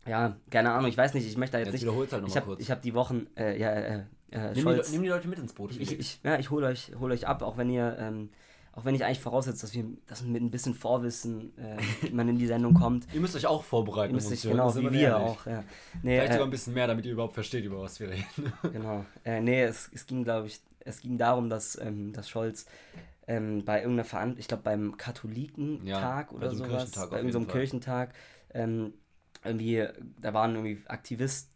Speaker 2: ja, keine Ahnung, ich weiß nicht, ich möchte da jetzt,
Speaker 1: Jetzt
Speaker 2: nicht.
Speaker 1: halt
Speaker 2: ich habe hab die Wochen, äh, ja, äh, äh,
Speaker 1: Nimm die,
Speaker 2: Scholz.
Speaker 1: Le- nimm die Leute mit ins Boot.
Speaker 2: Ich, ich, ja, ich hole euch, hol euch ab, auch wenn ihr, ähm, auch wenn ich eigentlich voraussetze, dass wir dass mit ein bisschen Vorwissen äh, man in die Sendung kommt.
Speaker 1: Ihr müsst euch auch vorbereiten.
Speaker 2: Ihr müsst euch genau wie
Speaker 1: wir ehrlich.
Speaker 2: auch. Ja. Nee,
Speaker 1: Vielleicht sogar
Speaker 2: äh,
Speaker 1: ein bisschen mehr, damit ihr überhaupt versteht, über was wir reden.
Speaker 2: genau. Äh, nee, es, es ging, glaube ich, es ging darum, dass, ähm, dass Scholz ähm, bei irgendeiner Veranstaltung, ich glaube beim Katholikentag
Speaker 1: bei
Speaker 2: oder
Speaker 1: so einem
Speaker 2: sowas,
Speaker 1: Kirchentag
Speaker 2: bei irgendeinem. Kirchentag, ähm, irgendwie, da waren irgendwie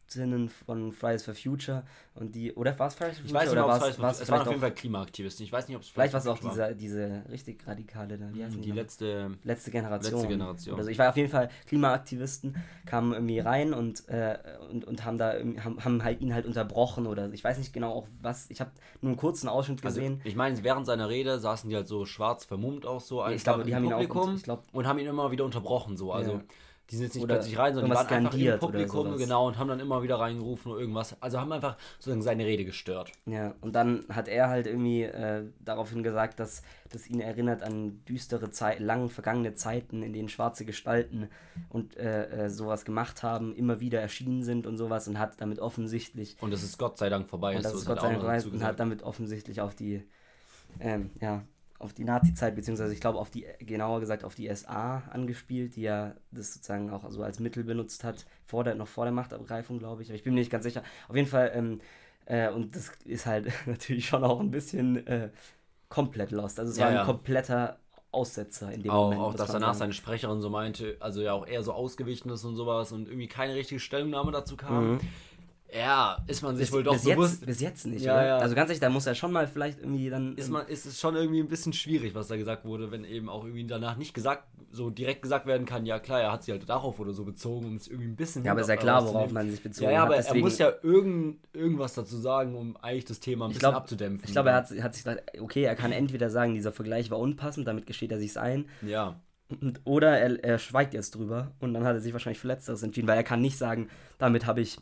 Speaker 2: Aktivistinnen von Fridays for Future und die, oder war es Fridays for
Speaker 1: Ich
Speaker 2: Future
Speaker 1: weiß nicht,
Speaker 2: oder
Speaker 1: ob
Speaker 2: war
Speaker 1: es
Speaker 2: es, war's
Speaker 1: es waren auf jeden Fall Klimaaktivisten. Ich weiß nicht, ob es
Speaker 2: vielleicht war es auch
Speaker 1: war.
Speaker 2: diese, diese richtig radikale da, heißen
Speaker 1: die
Speaker 2: noch?
Speaker 1: letzte.
Speaker 2: letzte Generation.
Speaker 1: Letzte Generation.
Speaker 2: Also ich war auf jeden Fall Klimaaktivisten, kamen irgendwie rein und, äh, und, und haben da haben, haben halt ihn halt unterbrochen oder ich weiß nicht genau auch was. Ich habe nur einen kurzen Ausschnitt
Speaker 1: Also,
Speaker 2: gesehen.
Speaker 1: ich meine, während seiner Rede saßen die halt so schwarz vermummt auch so einfach
Speaker 2: ich glaube, die haben ihn auch
Speaker 1: Publikum
Speaker 2: unter- ich glaub-
Speaker 1: und haben ihn immer wieder unterbrochen so. Also
Speaker 2: Ja.
Speaker 1: Die sind jetzt nicht
Speaker 2: Oder
Speaker 1: plötzlich rein, sondern die waren einfach im Publikum genau und haben dann immer wieder reingerufen oder irgendwas. Also haben einfach sozusagen seine Rede gestört.
Speaker 2: Ja, und dann hat er halt irgendwie äh, daraufhin gesagt, dass das ihn erinnert an düstere Zeit, lang vergangene Zeiten, in denen schwarze Gestalten und äh, äh, sowas gemacht haben, immer wieder erschienen sind und sowas und hat damit offensichtlich
Speaker 1: Und das ist Gott sei Dank vorbei.
Speaker 2: Und das
Speaker 1: so
Speaker 2: ist
Speaker 1: hat
Speaker 2: Gott sei
Speaker 1: auch
Speaker 2: Dank
Speaker 1: dazu
Speaker 2: und hat damit offensichtlich auf die, ähm, ja, auf die Nazi-Zeit, beziehungsweise ich glaube auf die, genauer gesagt auf die SA angespielt, die ja das sozusagen auch so als Mittel benutzt hat, vor der, noch vor der Machtergreifung, glaube ich. Aber ich bin mir nicht ganz sicher. Auf jeden Fall, ähm, äh, und das ist halt natürlich schon auch ein bisschen äh, komplett lost. Also es
Speaker 1: Ja,
Speaker 2: war ein
Speaker 1: ja.
Speaker 2: kompletter Aussetzer in dem
Speaker 1: Auch,
Speaker 2: Moment.
Speaker 1: auch dass danach seine Sprecherin so meinte, also ja auch eher so ausgewichen ist und sowas und irgendwie keine richtige Stellungnahme dazu kam.
Speaker 2: Mhm.
Speaker 1: Ja, ist man sich
Speaker 2: bis,
Speaker 1: wohl doch
Speaker 2: bis,
Speaker 1: bewusst.
Speaker 2: jetzt, bis jetzt nicht,
Speaker 1: Ja,
Speaker 2: oder?
Speaker 1: ja.
Speaker 2: Also ganz ehrlich, da muss er schon mal vielleicht irgendwie dann...
Speaker 1: ist, man, ist es schon irgendwie ein bisschen schwierig, was da gesagt wurde, wenn eben auch irgendwie danach nicht gesagt, so direkt gesagt werden kann, ja klar, er hat sich halt darauf oder so bezogen, um es irgendwie ein bisschen
Speaker 2: ja, aber ist ja klar,
Speaker 1: rauszunehmen.
Speaker 2: worauf man sich bezogen
Speaker 1: Ja, ja,
Speaker 2: hat.
Speaker 1: aber
Speaker 2: deswegen-
Speaker 1: er muss ja irgend, irgendwas dazu sagen, um eigentlich das Thema ein bisschen
Speaker 2: glaub-
Speaker 1: abzudämpfen.
Speaker 2: Ich glaube, er hat, hat sich gedacht, okay, er kann entweder sagen, dieser Vergleich war unpassend, damit gesteht er sich's ein,
Speaker 1: Ja,
Speaker 2: und, oder er, er schweigt jetzt drüber und dann hat er sich wahrscheinlich für Letzteres entschieden, weil er kann nicht sagen, damit habe ich,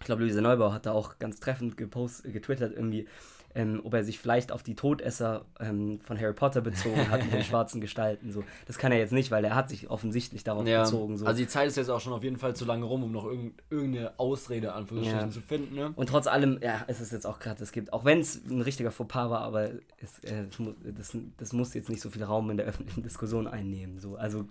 Speaker 2: ich glaube, Luise Neubauer hat da auch ganz treffend gepost, getwittert irgendwie, ähm, ob er sich vielleicht auf die Todesser ähm, von Harry Potter bezogen hat mit den schwarzen Gestalten. So. Das kann er jetzt nicht, weil er hat sich offensichtlich darauf
Speaker 1: ja.
Speaker 2: bezogen. So.
Speaker 1: Also die Zeit ist jetzt auch schon auf jeden Fall zu lange rum, um noch irgend, irgendeine Ausrede an
Speaker 2: Ja.
Speaker 1: zu finden, ne?
Speaker 2: Und trotz allem, ja, es ist jetzt auch gerade, es gibt, auch wenn es ein richtiger Fauxpas war, aber es, äh, das, das muss jetzt nicht so viel Raum in der öffentlichen Diskussion einnehmen. So. Also,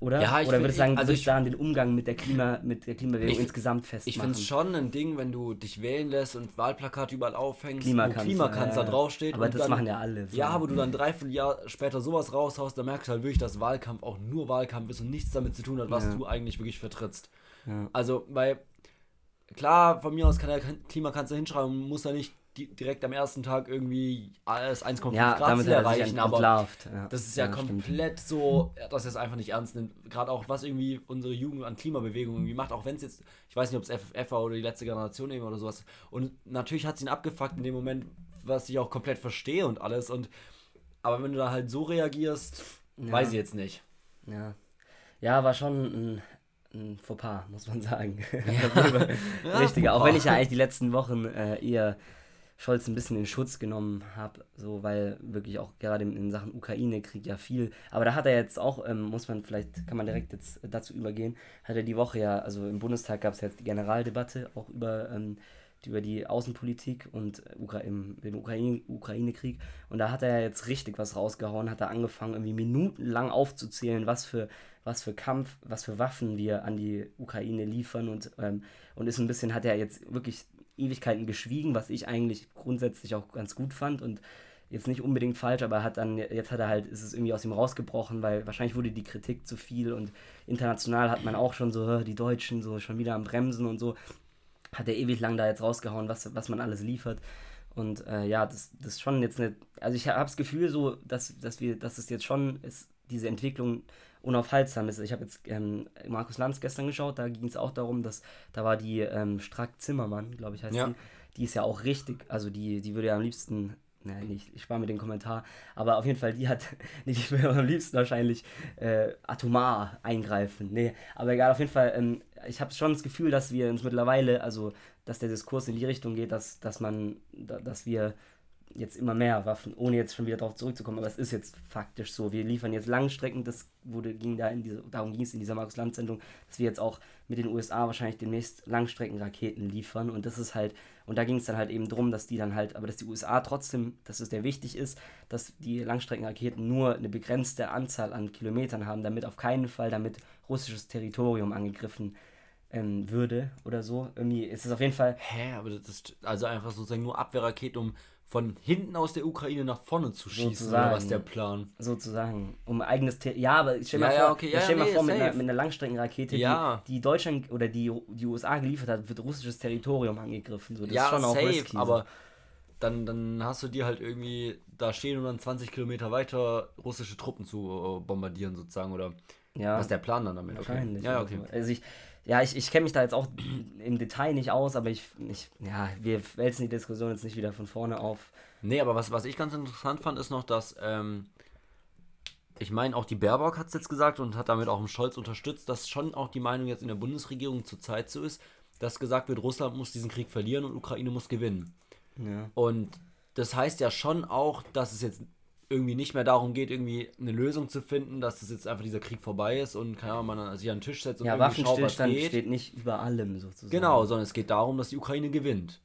Speaker 2: oder?
Speaker 1: Ja, ich
Speaker 2: oder
Speaker 1: find-
Speaker 2: würde ich sagen,
Speaker 1: ich- also
Speaker 2: ich
Speaker 1: ich-
Speaker 2: daran den Umgang mit der Klima, mit der Klimabewegung
Speaker 1: Ich
Speaker 2: insgesamt
Speaker 1: Ich
Speaker 2: festmachen.
Speaker 1: finde es schon ein Ding, wenn du dich wählen lässt und Wahlplakate überall aufhängst,
Speaker 2: Klimakanzler,
Speaker 1: wo Klimakanzler
Speaker 2: ja,
Speaker 1: draufsteht.
Speaker 2: Aber
Speaker 1: und
Speaker 2: das
Speaker 1: dann,
Speaker 2: machen ja alle. So.
Speaker 1: Ja, aber du dann dreiviertel Jahr später sowas raushaust, dann merkst du halt wirklich, dass Wahlkampf auch nur Wahlkampf ist und nichts damit zu tun hat, was
Speaker 2: Ja.
Speaker 1: du eigentlich wirklich vertrittst.
Speaker 2: Ja.
Speaker 1: Also, weil, klar, von mir aus kann der Klimakanzler hinschreiben und muss da nicht direkt am ersten Tag irgendwie alles 1,5
Speaker 2: ja,
Speaker 1: Grad Ziel
Speaker 2: er
Speaker 1: erreichen, aber
Speaker 2: entlarvt. Ja.
Speaker 1: das ist ja,
Speaker 2: stimmt.
Speaker 1: komplett so, dass er es einfach nicht ernst nimmt. Gerade auch, was irgendwie unsere Jugend an Klimabewegung irgendwie macht, auch wenn es jetzt, ich weiß nicht, ob es FFF war oder die letzte Generation eben oder sowas. Und natürlich hat es ihn abgefuckt in dem Moment, was ich auch komplett verstehe und alles. Und aber wenn du da halt so reagierst,
Speaker 2: Ja.
Speaker 1: weiß ich jetzt nicht.
Speaker 2: Ja. ja, war schon ein, ein Fauxpas, muss man sagen. Richtiger, auch
Speaker 1: Fauxpas.
Speaker 2: wenn ich ja eigentlich die letzten Wochen äh, eher Scholz ein bisschen in Schutz genommen habe, so weil wirklich auch gerade in Sachen Ukraine-Krieg ja viel, aber da hat er jetzt auch, ähm, muss man vielleicht, kann man direkt jetzt dazu übergehen, hat er die Woche ja, also im Bundestag gab es jetzt die Generaldebatte auch über, ähm, über die Außenpolitik und Ukra im, im Ukraine-Krieg. Und da hat er jetzt richtig was rausgehauen, hat er angefangen irgendwie minutenlang aufzuzählen, was für was für Kampf, was für Waffen wir an die Ukraine liefern und, ähm, und ist ein bisschen, hat er jetzt wirklich Ewigkeiten geschwiegen, was ich eigentlich grundsätzlich auch ganz gut fand und jetzt nicht unbedingt falsch, aber hat dann, jetzt hat er halt, ist es irgendwie aus ihm rausgebrochen, weil wahrscheinlich wurde die Kritik zu viel und international hat man auch schon so, die Deutschen so schon wieder am Bremsen und so, hat er ewig lang da jetzt rausgehauen, was, was man alles liefert. Und äh, ja, das, das ist schon jetzt eine, also ich habe das Gefühl so, dass, dass wir, dass es jetzt schon ist, diese Entwicklung unaufhaltsam ist. Ich habe jetzt ähm, Markus Lanz gestern geschaut, da ging es auch darum, dass da war die ähm, Strack Zimmermann, glaube ich, heißt ja. die. Die ist ja auch richtig, also die, die würde ja am liebsten Nein, nicht, ich spare mir den Kommentar. Aber auf jeden Fall, die hat, nicht, ich würde am liebsten wahrscheinlich äh, atomar eingreifen. Nee, aber egal, auf jeden Fall, ähm, ich habe schon das Gefühl, dass wir uns mittlerweile, also, dass der Diskurs in die Richtung geht, dass, dass man, dass wir jetzt immer mehr Waffen, ohne jetzt schon wieder darauf zurückzukommen, aber es ist jetzt faktisch so. Wir liefern jetzt Langstrecken, das wurde, ging da in diese, darum ging es in dieser Markus-Land-Sendung, dass wir jetzt auch mit den USA wahrscheinlich demnächst Langstreckenraketen liefern und das ist halt, und da ging es dann halt eben darum, dass die dann halt, aber dass die USA trotzdem, dass es sehr wichtig ist, dass die Langstreckenraketen nur eine begrenzte Anzahl an Kilometern haben, damit auf keinen Fall damit russisches Territorium angegriffen ähm, würde oder so. Irgendwie ist es auf jeden Fall.
Speaker 1: Hä, aber das ist also einfach sozusagen nur Abwehrraketen, um von hinten aus der Ukraine nach vorne zu schießen, sozusagen, oder was der Plan?
Speaker 2: Sozusagen. Um eigenes Ter Ja, aber stell mal ja, vor, ja, okay. ja, stell nee, mal vor mit, einer, mit einer Langstreckenrakete, die, die Deutschland oder die, die USA geliefert hat, wird russisches Territorium angegriffen. So, das
Speaker 1: ja, ist schon auch safe, risky, aber dann, dann hast du dir halt irgendwie da stehen und dann 20 Kilometer weiter russische Truppen zu äh, bombardieren sozusagen oder was ist der Plan dann damit?
Speaker 2: Wahrscheinlich. Okay. Ja, okay. Also ich, ja, ich, ich kenne mich da jetzt auch im Detail nicht aus, aber ich, ich, ja, wir wälzen die Diskussion jetzt nicht wieder von vorne auf.
Speaker 1: Nee, aber was, was ich ganz interessant fand, ist noch, dass, ähm, ich meine, auch die Baerbock hat es jetzt gesagt und hat damit auch im Scholz unterstützt, dass schon auch die Meinung jetzt in der Bundesregierung zurzeit so ist, dass gesagt wird, Russland muss diesen Krieg verlieren und Ukraine muss gewinnen. Ja. Und das heißt ja schon auch, dass es jetzt irgendwie nicht mehr darum geht, irgendwie eine Lösung zu finden, dass das jetzt einfach dieser Krieg vorbei ist und kann man sich an den Tisch setzt und
Speaker 2: ja, irgendwie schaut, was geht. steht nicht über allem sozusagen.
Speaker 1: Genau, sondern es geht darum, dass die Ukraine gewinnt.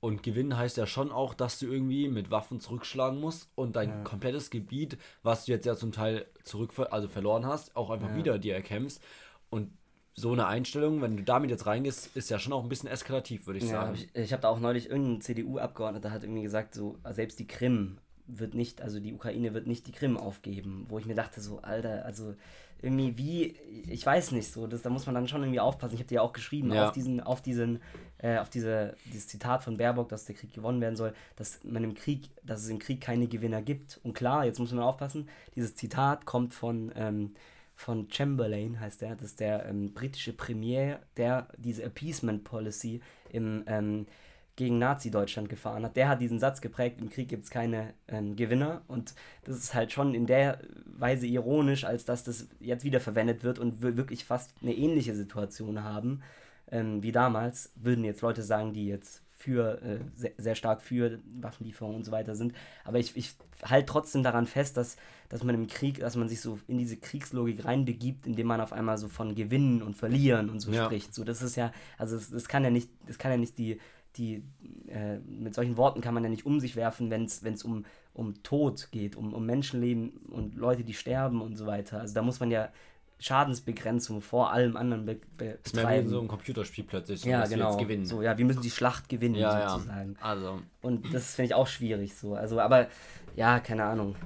Speaker 1: Und gewinnen heißt ja schon auch, dass du irgendwie mit Waffen zurückschlagen musst und dein ja. komplettes Gebiet, was du jetzt ja zum Teil zurück, also verloren hast, auch einfach ja. wieder dir erkämpfst. Und so eine Einstellung, wenn du damit jetzt reingehst, ist ja schon auch ein bisschen eskalativ, würde ich ja, sagen.
Speaker 2: Ich, ich habe da auch neulich irgendein CDU-Abgeordneter hat irgendwie gesagt, so selbst die Krim wird nicht, also die Ukraine wird nicht die Krim aufgeben, wo ich mir dachte, so, Alter, also irgendwie wie, ich weiß nicht so, das, da muss man dann schon irgendwie aufpassen. Ich habe dir ja auch geschrieben, ja. auf diesen, auf diesen, äh, auf diese, dieses Zitat von Baerbock, dass der Krieg gewonnen werden soll, dass man im Krieg, dass es im Krieg keine Gewinner gibt. Und klar, jetzt muss man aufpassen, dieses Zitat kommt von, ähm, von Chamberlain, heißt der, das ist der ähm, britische Premier, der diese Appeasement Policy im ähm, gegen Nazi-Deutschland gefahren hat, der hat diesen Satz geprägt, im Krieg gibt es keine ähm, Gewinner. Und das ist halt schon in der Weise ironisch, als dass das jetzt wieder verwendet wird und wir wirklich fast eine ähnliche Situation haben ähm, wie damals, würden jetzt Leute sagen, die jetzt für, äh, sehr, sehr, stark für Waffenlieferungen und so weiter sind. Aber ich, ich halte trotzdem daran fest, dass, dass man im Krieg, dass man sich so in diese Kriegslogik reinbegibt, indem man auf einmal so von Gewinnen und Verlieren und so ja. spricht. So, das ist ja, also das, das kann ja nicht, das kann ja nicht die die, äh, mit solchen Worten kann man ja nicht um sich werfen, wenn es um, um Tod geht, um, um Menschenleben und Leute, die sterben und so weiter. Also da muss man ja Schadensbegrenzung vor allem anderen be be
Speaker 1: betreiben. Das ist mehr so ein Computerspiel plötzlich,
Speaker 2: so, ja, genau. gewinnen. So, ja, wir müssen die Schlacht gewinnen ja, sozusagen. Ja. Also. Und das finde ich auch schwierig so. Also, aber ja, keine Ahnung.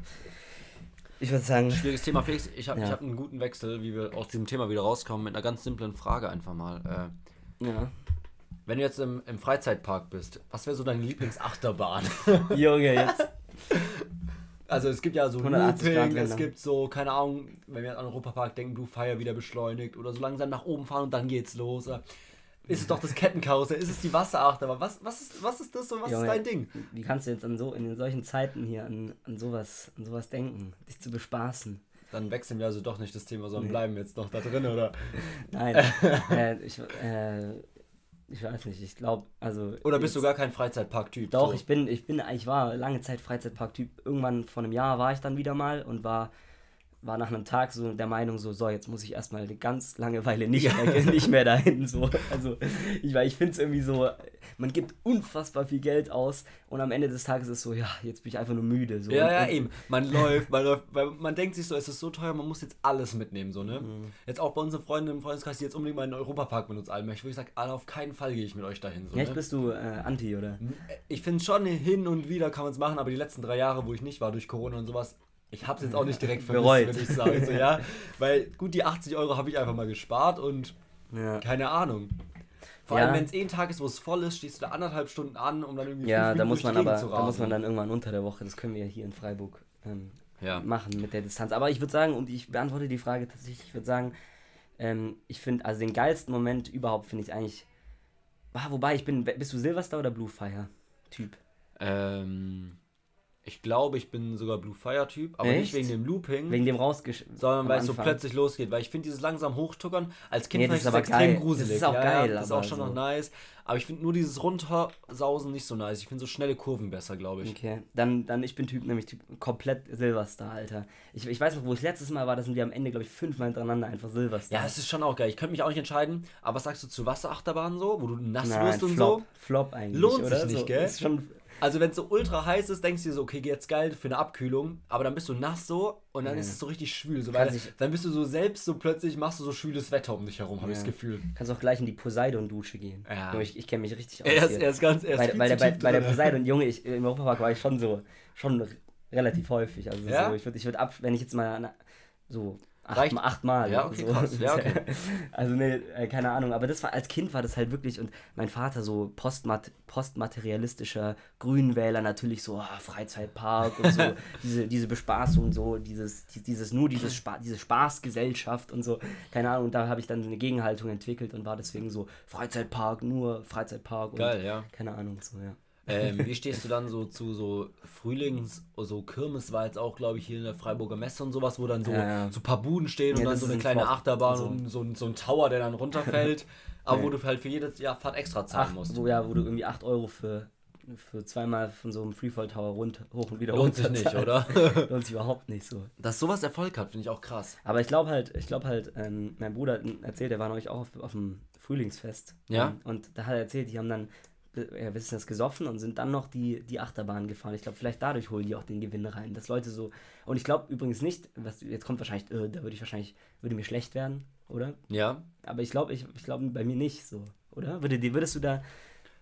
Speaker 2: Ich würde sagen.
Speaker 1: Schwieriges Thema, Felix. Ich habe ja. hab einen guten Wechsel, wie wir aus diesem Thema wieder rauskommen, mit einer ganz simplen Frage einfach mal. Äh, ja. Wenn du jetzt im, im Freizeitpark bist, was wäre so deine Lieblingsachterbahn? Junge, jetzt. Also es gibt ja so Looping, es gibt so, keine Ahnung, wenn wir an Europapark denken, Blue Fire wieder beschleunigt oder so langsam nach oben fahren und dann geht's los. Ist es doch das Kettenkarussell, ist es die Wasserachterbahn? Was, was, ist, was ist das und was Junge, ist dein Ding?
Speaker 2: Wie kannst du jetzt an so, in solchen Zeiten hier an, an, sowas, an sowas denken, dich zu bespaßen?
Speaker 1: Dann wechseln wir also doch nicht das Thema, sondern nee. bleiben jetzt noch da drin, oder?
Speaker 2: Nein, äh, ich, äh, Ich weiß nicht, ich glaube, also.
Speaker 1: Oder bist du gar kein Freizeitpark-Typ?
Speaker 2: Doch,
Speaker 1: so?
Speaker 2: ich bin, ich bin, ich war lange Zeit Freizeitpark-Typ. Irgendwann vor einem Jahr war ich dann wieder mal und war, war nach einem Tag so der Meinung, so, so, jetzt muss ich erstmal eine ganz lange Weile nicht, mehr, nicht mehr dahin. So. Also, ich, weil ich finde es irgendwie so, man gibt unfassbar viel Geld aus und am Ende des Tages ist es so, ja, jetzt bin ich einfach nur müde. So.
Speaker 1: Ja,
Speaker 2: und,
Speaker 1: ja,
Speaker 2: und,
Speaker 1: eben. Man läuft, man läuft, weil man denkt sich so, es ist so teuer, man muss jetzt alles mitnehmen, so, ne?
Speaker 2: Mhm.
Speaker 1: Jetzt auch bei unseren Freunden im Freundeskreis, die jetzt unbedingt mal in den Europapark mit uns allen möchten, wo ich sage, Alter, auf keinen Fall gehe ich mit euch dahin, so,
Speaker 2: Echt
Speaker 1: ne?
Speaker 2: bist du äh, Anti, oder?
Speaker 1: Ich finde schon, hin und wieder kann man es machen, aber die letzten drei Jahre, wo ich nicht war, durch Corona und sowas, ich habe es jetzt auch nicht direkt vermisst,
Speaker 2: Bereut.
Speaker 1: wenn ich sage, so, ja? Weil, gut, die 80 Euro habe ich einfach mal gespart und
Speaker 2: Ja.
Speaker 1: keine Ahnung. Vor
Speaker 2: Ja.
Speaker 1: allem, wenn es eh ein Tag ist, wo es voll ist, stehst du da anderthalb Stunden an, um dann irgendwie
Speaker 2: Ja,
Speaker 1: fünf
Speaker 2: da muss man aber, da muss man dann irgendwann unter der Woche, das können wir ja hier in Freiburg ähm,
Speaker 1: Ja.
Speaker 2: machen mit der Distanz. Aber ich würde sagen, und ich beantworte die Frage tatsächlich, ich würde sagen, ähm, ich finde, also den geilsten Moment überhaupt finde ich eigentlich, ah, wobei ich bin, bist du Silvester oder Blue Fire Typ?
Speaker 1: Ähm, ich glaube, ich bin sogar Blue Fire Typ, aber
Speaker 2: Echt?
Speaker 1: nicht wegen dem Looping,
Speaker 2: Wegen dem rausgesch...
Speaker 1: sondern weil es so plötzlich losgeht. Weil ich finde dieses langsam Hochtuckern, als Kind
Speaker 2: Nee,
Speaker 1: fand
Speaker 2: das
Speaker 1: ich
Speaker 2: ist
Speaker 1: das
Speaker 2: aber
Speaker 1: extrem
Speaker 2: geil.
Speaker 1: gruselig.
Speaker 2: Das ist auch
Speaker 1: ja,
Speaker 2: geil,
Speaker 1: das ist auch schon
Speaker 2: so.
Speaker 1: noch nice. Aber ich finde nur dieses Runtersausen nicht so nice. Ich finde so schnelle Kurven besser, glaube ich.
Speaker 2: Okay, dann, dann ich bin Typ, nämlich Typ komplett Silverstar, Alter. Ich, ich weiß noch, wo ich letztes Mal war, da sind wir am Ende, glaube ich, fünfmal hintereinander einfach Silverstar.
Speaker 1: Ja, das ist schon auch geil. Ich könnte mich auch nicht entscheiden. Aber was sagst du zu Wasserachterbahnen so, wo du nass
Speaker 2: Nein,
Speaker 1: wirst und
Speaker 2: Flop,
Speaker 1: so?
Speaker 2: Flop eigentlich,
Speaker 1: Lohnt
Speaker 2: oder?
Speaker 1: sich nicht,
Speaker 2: so,
Speaker 1: gell?
Speaker 2: Ist schon,
Speaker 1: Also wenn es so ultra heiß ist, denkst du dir so, okay, jetzt geil für eine Abkühlung, aber dann bist du nass so und dann
Speaker 2: Ja.
Speaker 1: ist es so richtig schwül. So, weil dann bist du so selbst so plötzlich, machst du so schwüles Wetter um dich herum, habe ich
Speaker 2: Ja.
Speaker 1: das Gefühl.
Speaker 2: kannst auch gleich in die Poseidon-Dusche gehen.
Speaker 1: Ja.
Speaker 2: Junge, Ich, ich kenne mich richtig aus.
Speaker 1: Er ist, er ist ganz, er ist
Speaker 2: bei,
Speaker 1: viel
Speaker 2: bei, der, bei, bei der. Poseidon, Junge, ich, im Europapark war ich schon so, schon relativ häufig. Also
Speaker 1: Ja?
Speaker 2: so, ich würde ich würd ab, wenn ich jetzt mal so acht, achtmal.
Speaker 1: Ja, okay,
Speaker 2: so.
Speaker 1: krass. Ja, okay.
Speaker 2: Also ne, äh, keine Ahnung, aber das war als Kind war das halt wirklich und mein Vater so postmat postmaterialistischer Grünwähler natürlich so ah, Freizeitpark und so diese diese Bespaßung so dieses die- dieses nur dieses Spa diese Spaßgesellschaft und so keine Ahnung und da habe ich dann eine Gegenhaltung entwickelt und war deswegen so Freizeitpark nur Freizeitpark und
Speaker 1: Geil, ja.
Speaker 2: keine Ahnung so ja
Speaker 1: Ähm, wie stehst du dann so zu so Frühlings-, so Kirmes war jetzt auch, glaube ich, hier in der Freiburger Messe und sowas, wo dann so,
Speaker 2: Ja,
Speaker 1: so ein paar Buden stehen und
Speaker 2: Ja,
Speaker 1: dann
Speaker 2: das
Speaker 1: so eine
Speaker 2: ein
Speaker 1: kleine
Speaker 2: Flop.
Speaker 1: Achterbahn
Speaker 2: Also-
Speaker 1: und so ein, so ein Tower, der dann runterfällt, aber wo du halt für jedes Jahr Fahrt extra zahlen
Speaker 2: Ach,
Speaker 1: musst.
Speaker 2: wo, ja, wo du irgendwie 8 Euro für, für zweimal von so einem Freefall Tower hoch und wieder
Speaker 1: Lohnt sich
Speaker 2: runter
Speaker 1: nicht,
Speaker 2: zahlst.
Speaker 1: oder?
Speaker 2: Lohnt sich überhaupt nicht so.
Speaker 1: Dass sowas Erfolg hat, finde ich auch krass.
Speaker 2: Aber ich glaube halt, ich glaube halt, ähm, mein Bruder hat erzählt, der war neulich auch auf, auf dem Frühlingsfest.
Speaker 1: Ja.
Speaker 2: Ähm, Und da hat er erzählt, die haben dann, ja, wissen das, gesoffen und sind dann noch die, die Achterbahn gefahren. Ich glaube, vielleicht dadurch holen die auch den Gewinn rein. Dass Leute so. Und ich glaube übrigens nicht, was jetzt kommt wahrscheinlich, äh, da würde ich wahrscheinlich, würde mir schlecht werden, oder?
Speaker 1: Ja.
Speaker 2: Aber ich glaube, ich, ich glaube bei mir nicht so, oder? Würde, würdest du da.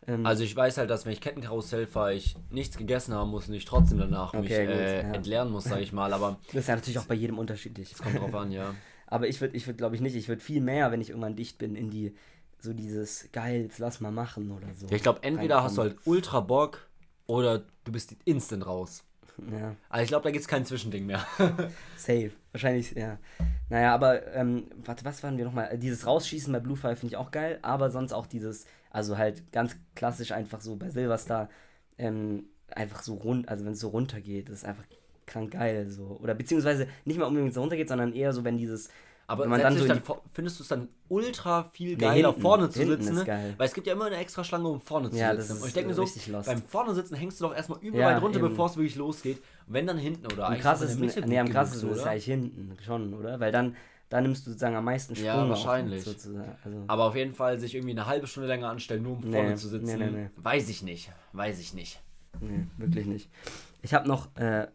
Speaker 2: Ähm,
Speaker 1: Also ich weiß halt, dass wenn ich Kettenkarussell fahre, ich nichts gegessen haben muss und ich trotzdem danach mich
Speaker 2: Okay, gut,
Speaker 1: äh,
Speaker 2: ja.
Speaker 1: entleeren muss, sage ich mal. Aber
Speaker 2: das ist ja natürlich auch bei jedem unterschiedlich.
Speaker 1: es kommt drauf an, ja.
Speaker 2: Aber ich würde, ich würd, glaube ich, nicht. Ich würde viel mehr, wenn ich irgendwann dicht bin, in die, so dieses, geil, jetzt lass mal machen oder so.
Speaker 1: ja ich glaube, entweder hast du halt ultra Bock oder du bist instant raus.
Speaker 2: Ja,
Speaker 1: Also ich glaube, da gibt es kein Zwischending mehr.
Speaker 2: safe. Wahrscheinlich, ja. Naja, aber, ähm, warte, was waren wir nochmal? Dieses Rausschießen bei Bluefire finde ich auch geil, aber sonst auch dieses, also halt ganz klassisch einfach so bei Silverstar, ähm, einfach so rund, also wenn es so runtergeht, das ist einfach krank geil, so. Oder beziehungsweise nicht mal unbedingt so runtergeht, sondern eher so, wenn dieses,
Speaker 1: Aber
Speaker 2: dann so
Speaker 1: dann findest du es dann ultra viel
Speaker 2: Nee,
Speaker 1: geiler,
Speaker 2: hinten.
Speaker 1: vorne zu sitzen? ne?
Speaker 2: geil.
Speaker 1: Weil es gibt ja immer eine extra Schlange, um vorne zu
Speaker 2: Ja, das
Speaker 1: sitzen.
Speaker 2: ist,
Speaker 1: Und ich denke mir so,
Speaker 2: lost.
Speaker 1: beim vorne sitzen hängst du doch erstmal übel
Speaker 2: Ja,
Speaker 1: weit runter, bevor es wirklich losgeht. Und wenn dann hinten oder
Speaker 2: am krassesten, nee, am krassesten ist eigentlich hinten schon, oder? Weil dann, dann nimmst du sozusagen am meisten Sprung
Speaker 1: Ja, wahrscheinlich.
Speaker 2: mit. Also,
Speaker 1: Aber auf jeden Fall sich irgendwie eine halbe Stunde länger anstellen, nur um
Speaker 2: Nee,
Speaker 1: vorne zu sitzen.
Speaker 2: nee, nee, nee.
Speaker 1: Weiß ich nicht. Weiß ich nicht.
Speaker 2: nee, wirklich nicht. Ich habe noch äh,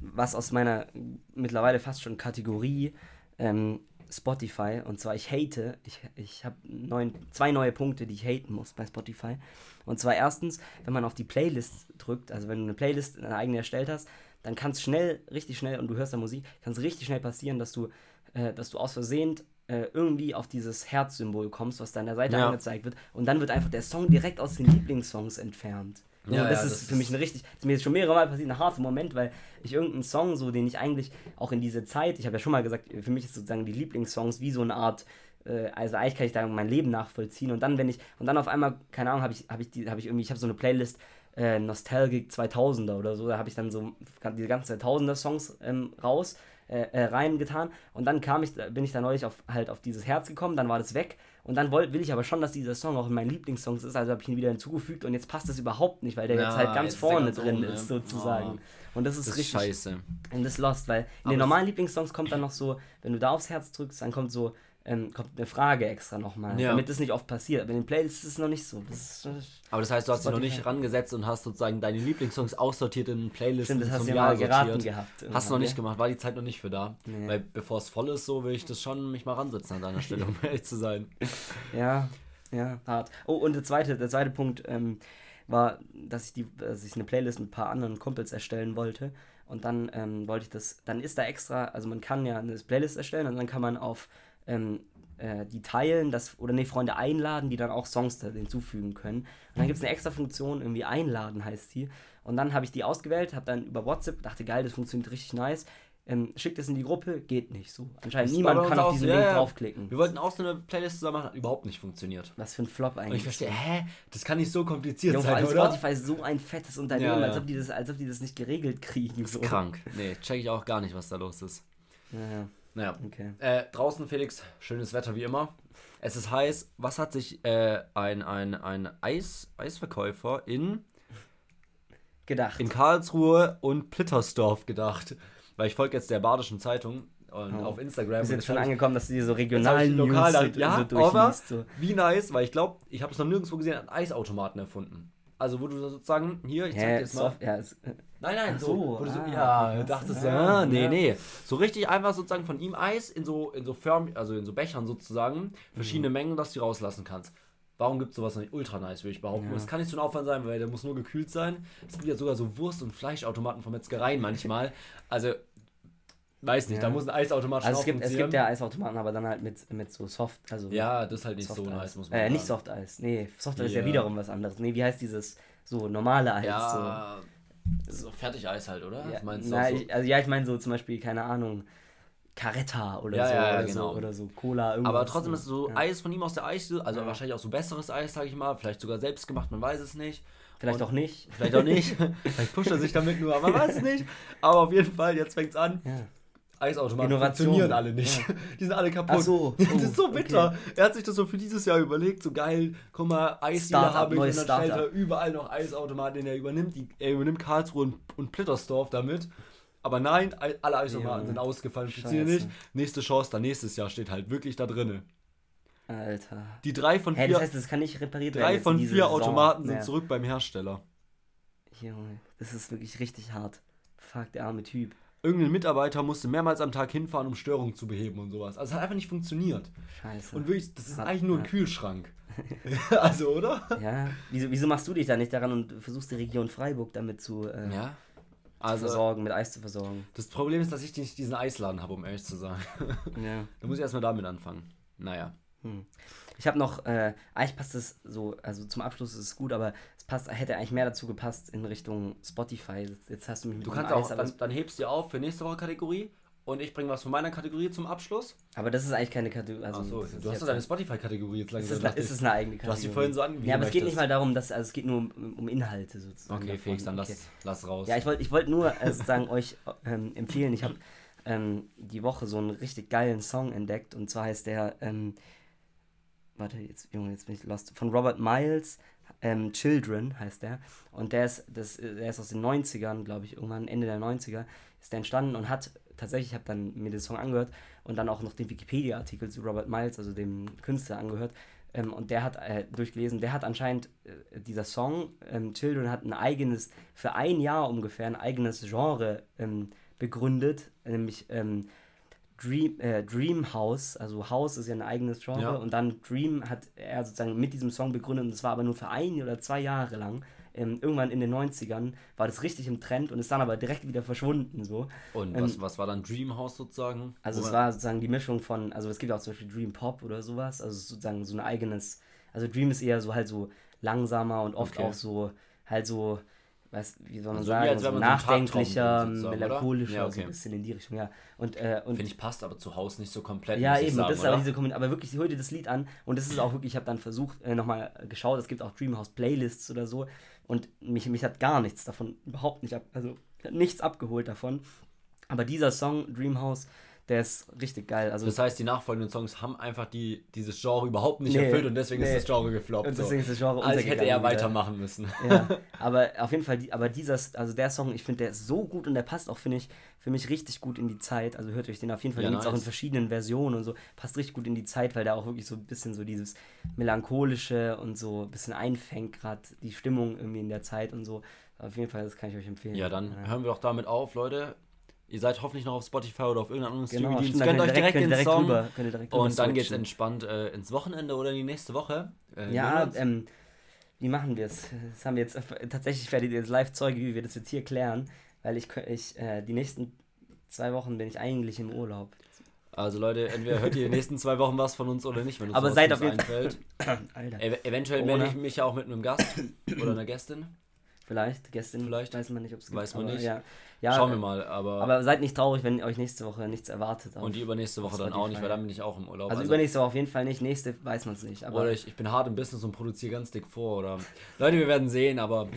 Speaker 2: was aus meiner mittlerweile fast schon Kategorie ähm, Spotify. Und zwar, ich hate, ich, ich habe neun, zwei neue Punkte, die ich haten muss bei Spotify. Und zwar erstens, wenn man auf die Playlist drückt, also wenn du eine Playlist eine eigene erstellt hast, dann kann es schnell, richtig schnell, und du hörst da Musik, kann es richtig schnell passieren, dass du, äh, dass du aus Versehen äh, irgendwie auf dieses Herzsymbol kommst, was da an der Seite
Speaker 1: Ja.
Speaker 2: angezeigt wird. Und dann wird einfach der Song direkt aus den Lieblingssongs entfernt.
Speaker 1: Ja,
Speaker 2: das
Speaker 1: ja,
Speaker 2: ist
Speaker 1: das
Speaker 2: für mich ein richtig, das ist mir jetzt schon mehrere Mal passiert, ein harter Moment, weil ich irgendeinen Song, so den ich eigentlich auch in diese Zeit, ich habe ja schon mal gesagt, für mich ist sozusagen die Lieblingssongs wie so eine Art, äh, also eigentlich kann ich da mein Leben nachvollziehen und dann, wenn ich, und dann auf einmal, keine Ahnung, habe ich, habe ich, die, habe ich irgendwie, ich habe so eine Playlist, äh, Nostalgic 2000er oder so, da habe ich dann so diese ganzen 2000er Songs ähm, raus, äh, äh, reingetan und dann kam ich, bin ich da neulich auf, halt auf dieses Herz gekommen, dann war das weg Und dann will, will ich aber schon, dass dieser Song auch in meinen Lieblingssongs ist, also habe ich ihn wieder hinzugefügt und jetzt passt das überhaupt nicht, weil der ja, jetzt halt ganz vorne ganz drin oben, ist, ne? sozusagen. Oh. Und das ist das richtig. scheiße. Und das ist lost, weil in aber den normalen Lieblingssongs kommt dann noch so, wenn du da aufs Herz drückst, dann kommt so, ähm, kommt eine Frage extra nochmal, ja. damit das nicht oft passiert. Aber in den Playlists ist es noch nicht so. Das
Speaker 1: aber das heißt, du hast dich noch nicht rangesetzt und hast sozusagen deine Lieblingssongs aussortiert in Playlisten Stimmt, das hast du ja mal geraten gehabt. Hast du noch nicht ja? gemacht, war die Zeit noch nicht für da. Nee. Weil bevor es voll ist, so will ich das schon mich mal ransetzen an deiner Stelle, um ehrlich zu sein.
Speaker 2: Ja, ja, hart. Oh, und der zweite, der zweite Punkt ähm, war, dass ich, die, dass ich eine Playlist mit ein paar anderen Kumpels erstellen wollte. Und dann ähm, wollte ich das, dann ist da extra, also man kann ja eine Playlist erstellen und dann kann man auf ähm, äh, die teilen, das, oder nee, Freunde einladen, die dann auch Songs da hinzufügen können. Und dann gibt es eine extra Funktion, irgendwie einladen heißt die. Und dann habe ich die ausgewählt, habe dann über WhatsApp, dachte geil, das funktioniert richtig nice. Ähm, schickt es in die Gruppe, geht nicht so. Anscheinend das niemand kann auf diesen Link ja, draufklicken.
Speaker 1: Wir wollten auch so eine Playlist zusammen machen, hat überhaupt nicht funktioniert.
Speaker 2: Was für ein Flop eigentlich. Und
Speaker 1: ich verstehe, hä? Das kann nicht so kompliziert
Speaker 2: Junge, sein, oder? Spotify ist so ein fettes Unternehmen, ja, als, ob die das, als ob die das nicht geregelt kriegen.
Speaker 1: Das ist so. krank. Nee, check ich auch gar nicht, was da los ist. Ja, ja. Naja. Okay. Äh, draußen, Felix, schönes Wetter wie immer. Es ist heiß. Was hat sich äh, ein, ein, ein Eis, Eisverkäufer in
Speaker 2: gedacht?
Speaker 1: In Karlsruhe und Plittersdorf gedacht. Weil ich folge jetzt der Badischen Zeitung und oh. auf Instagram.
Speaker 2: Ist jetzt schon angekommen, dass die so regional
Speaker 1: lokal News so, ja, so aber so. wie nice, weil ich glaube, ich habe es noch nirgendwo gesehen, einen Eisautomaten erfunden. Also wo du sozusagen hier, ich zeig dir jetzt mal. Ja, es, Nein, nein, so, so, ah, so ja, dachtest du, ja, nee, ja. nee. So richtig einfach sozusagen von ihm Eis in so, in so Firm, also in so Bechern sozusagen, verschiedene mhm. Mengen, dass du rauslassen kannst. Warum gibt es sowas nicht? Ultra nice, würde ich behaupten. Es ja. kann nicht so ein Aufwand sein, weil der muss nur gekühlt sein. Es gibt ja sogar so Wurst- und Fleischautomaten von Metzgereien manchmal. Also, weiß nicht, ja. da muss ein Eisautomat
Speaker 2: schon also es gibt, es gibt ja Eisautomaten, aber dann halt mit, mit so Soft, also
Speaker 1: Ja, das ist halt nicht so nice,
Speaker 2: muss man Äh, nicht Soft-Eis, nee, Soft-Eis ja. ist ja wiederum was anderes. Nee, wie heißt dieses so normale Eis?
Speaker 1: Ja, so. So Fertigeis halt, oder?
Speaker 2: Ja, meinst na, so? ich, also ja, ich meine so zum Beispiel, keine Ahnung, Caretta oder ja, so, ja, oder, genau. so oder so Cola.
Speaker 1: Irgendwas. Aber trotzdem ist so. Eis von ihm aus der Eis, also wahrscheinlich auch so besseres Eis, sage ich mal, vielleicht sogar selbst gemacht, man weiß es nicht.
Speaker 2: Vielleicht Und auch nicht.
Speaker 1: Vielleicht auch nicht. vielleicht pusht er sich damit nur, aber man weiß es nicht. Aber auf jeden Fall, jetzt fängt es an. Ja. Eisautomaten Innovation. funktionieren alle nicht. Ja. Die sind alle kaputt. Ach so. Oh, das ist so bitter. Okay. Er hat sich das so für dieses Jahr überlegt, so geil, guck mal, Eisdealer habe ich und dann stellt er überall noch Eisautomaten, den er übernimmt. Die, er übernimmt Karlsruhe und, und Plittersdorf damit. Aber nein, alle Eisautomaten ja. sind ausgefallen, funktionieren nicht. Nächste Chance, dann nächstes Jahr steht halt wirklich da drinne.
Speaker 2: Alter.
Speaker 1: Die drei von vier. Hey,
Speaker 2: das heißt, das kann nicht repariert
Speaker 1: werden. Drei von vier Automaten Saison. sind zurück beim Hersteller.
Speaker 2: Junge, das ist wirklich richtig hart. Fuck, der arme Typ
Speaker 1: irgendein Mitarbeiter musste mehrmals am Tag hinfahren, um Störungen zu beheben und sowas. Also es hat einfach nicht funktioniert.
Speaker 2: Scheiße.
Speaker 1: Und wirklich, das ist eigentlich nur ein Kühlschrank. also, oder?
Speaker 2: Ja. Wieso, wieso machst du dich da nicht daran und versuchst die Region Freiburg damit zu, äh, ja. also, versorgen, mit Eis zu versorgen?
Speaker 1: Das Problem ist, dass ich nicht diesen Eisladen habe, um ehrlich zu sein. ja. Da muss ich erstmal damit anfangen. Naja. Hm.
Speaker 2: Ich habe noch, äh, eigentlich passt es so, also zum Abschluss ist es gut, aber passt, hätte eigentlich mehr dazu gepasst in Richtung Spotify. Jetzt hast du mich
Speaker 1: mit Du kannst Eis, auch, dann, dann hebst du auf für nächste Woche Kategorie und ich bringe was von meiner Kategorie zum Abschluss.
Speaker 2: Aber das ist eigentlich keine Kategorie. Also
Speaker 1: so, du hast doch deine Spotify-Kategorie jetzt
Speaker 2: langsam. Ist, ist es eine eigene
Speaker 1: Kategorie? Du hast sie vorhin so
Speaker 2: angegeben. Ja, aber es geht nicht mal darum, dass, also es geht nur um, um Inhalte sozusagen.
Speaker 1: Okay, Felix, dann okay. lass, lass raus.
Speaker 2: Ja, ich wollte ich wollt nur äh, sozusagen euch ähm, empfehlen, ich habe ähm, die Woche so einen richtig geilen Song entdeckt und zwar heißt der ähm, warte, jetzt, Junge, jetzt bin ich lost. Von Robert Miles, ähm, Children heißt der. Und der ist, das, der ist aus den 90ern, glaube ich, irgendwann Ende der 90er ist der entstanden und hat tatsächlich, ich habe dann mir den Song angehört und dann auch noch den Wikipedia-Artikel zu Robert Miles, also dem Künstler, angehört. Ähm, und der hat äh, durchgelesen, der hat anscheinend, äh, dieser Song, ähm, Children, hat ein eigenes, für ein Jahr ungefähr, ein eigenes Genre ähm, begründet, nämlich ähm, Dream, äh, Dream House, also House ist ja ein eigenes Genre ja. und dann Dream hat er sozusagen mit diesem Song begründet und das war aber nur für ein oder zwei Jahre lang. Ähm, irgendwann in den 90ern war das richtig im Trend und ist dann aber direkt wieder verschwunden so.
Speaker 1: Und ähm, was, was war dann Dream House sozusagen?
Speaker 2: Also es war sozusagen die Mischung von, also es gibt auch zum Beispiel Dream Pop oder sowas, also sozusagen so ein eigenes, also Dream ist eher so halt so langsamer und oft okay. auch so halt so was, wie soll man also sagen, so nachdenklicher, melancholischer, ja, okay. so ein bisschen in die Richtung, ja. Und, äh, und
Speaker 1: Finde ich passt aber zu Hause nicht so komplett.
Speaker 2: Ja, eben, sagen, das ist aber diese Kommentare, aber wirklich, hör dir das Lied an und das ist auch wirklich, ich habe dann versucht, äh, nochmal geschaut, es gibt auch Dreamhouse Playlists oder so und mich, mich hat gar nichts davon, überhaupt nicht, ab, also nichts abgeholt davon. Aber dieser Song, Dreamhouse, Der ist richtig geil. Also
Speaker 1: Das heißt, die nachfolgenden Songs haben einfach die, dieses Genre überhaupt nicht
Speaker 2: Nee,
Speaker 1: erfüllt und deswegen
Speaker 2: nee.
Speaker 1: ist das Genre gefloppt.
Speaker 2: Und
Speaker 1: so.
Speaker 2: deswegen ist das Genre
Speaker 1: Als hätte er
Speaker 2: wieder.
Speaker 1: weitermachen müssen.
Speaker 2: ja, aber auf jeden Fall, die, aber dieser, also der Song, ich finde, der ist so gut und der passt auch, finde ich, für mich richtig gut in die Zeit. Also hört euch den auf jeden Fall,
Speaker 1: Ja,
Speaker 2: den gibt es auch in
Speaker 1: nice.
Speaker 2: verschiedenen Versionen und so. Passt richtig gut in die Zeit, weil der auch wirklich so ein bisschen so dieses melancholische und so ein bisschen einfängt, gerade die Stimmung irgendwie in der Zeit und so. Auf jeden Fall, das kann ich euch empfehlen.
Speaker 1: Ja, dann hören wir doch damit auf, Leute. Ihr seid hoffentlich noch auf Spotify oder auf irgendeinem anderen
Speaker 2: Genau,
Speaker 1: Streamingdienst. Gönnt
Speaker 2: dann
Speaker 1: euch direkt,
Speaker 2: könnt ihr
Speaker 1: den Song.
Speaker 2: rüber, könnt ihr direkt
Speaker 1: und dann geht's entspannt äh, ins Wochenende oder in die nächste Woche. Äh,
Speaker 2: Ja, ähm, wie machen wir es? Das haben wir jetzt, tatsächlich werdet ihr jetzt live Zeuge, wie wir das jetzt hier klären, weil ich, ich äh, die nächsten zwei Wochen bin ich eigentlich im Urlaub.
Speaker 1: Also Leute, entweder hört ihr die nächsten zwei Wochen was von uns oder nicht, wenn uns
Speaker 2: Aber seid auf jeden.
Speaker 1: Ev eventuell melde ich mich ja auch mit einem Gast oder einer Gästin.
Speaker 2: Vielleicht, gestern
Speaker 1: Vielleicht.
Speaker 2: weiß man nicht, ob es
Speaker 1: Weiß man
Speaker 2: aber
Speaker 1: nicht.
Speaker 2: Ja, ja,
Speaker 1: Schauen wir mal, aber,
Speaker 2: Aber seid nicht traurig, wenn euch nächste Woche nichts erwartet.
Speaker 1: und die übernächste Woche dann auch nicht, weil dann bin ich auch im Urlaub.
Speaker 2: Also, übernächste Woche auf jeden Fall nicht, nächste weiß man es nicht. Aber
Speaker 1: Oder ich, ich bin hart im Business und produziere ganz dick vor. Oder Leute, wir werden sehen, aber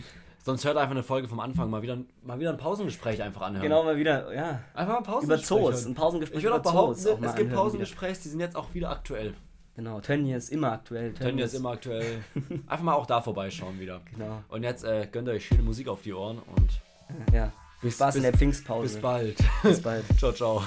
Speaker 1: sonst hört einfach eine Folge vom Anfang. Mal wieder, mal wieder ein Pausengespräch einfach anhören.
Speaker 2: genau mal wieder, ja.
Speaker 1: Einfach mal ein
Speaker 2: Über
Speaker 1: Pausengespräch.
Speaker 2: Zoos, ein Pausengespräch
Speaker 1: Ich würde auch
Speaker 2: über
Speaker 1: behaupten, es gibt Pausengespräche, die sind jetzt auch wieder aktuell.
Speaker 2: Genau, Tönnies ist immer aktuell.
Speaker 1: Tönnies ist immer aktuell. Einfach mal auch da vorbeischauen wieder.
Speaker 2: Genau,
Speaker 1: Und jetzt äh, gönnt euch schöne Musik auf die Ohren und
Speaker 2: ja. Viel
Speaker 1: Bis-
Speaker 2: Spaß in
Speaker 1: bis-
Speaker 2: der Pfingstpause.
Speaker 1: bis bald.
Speaker 2: Bis bald.
Speaker 1: ciao, ciao.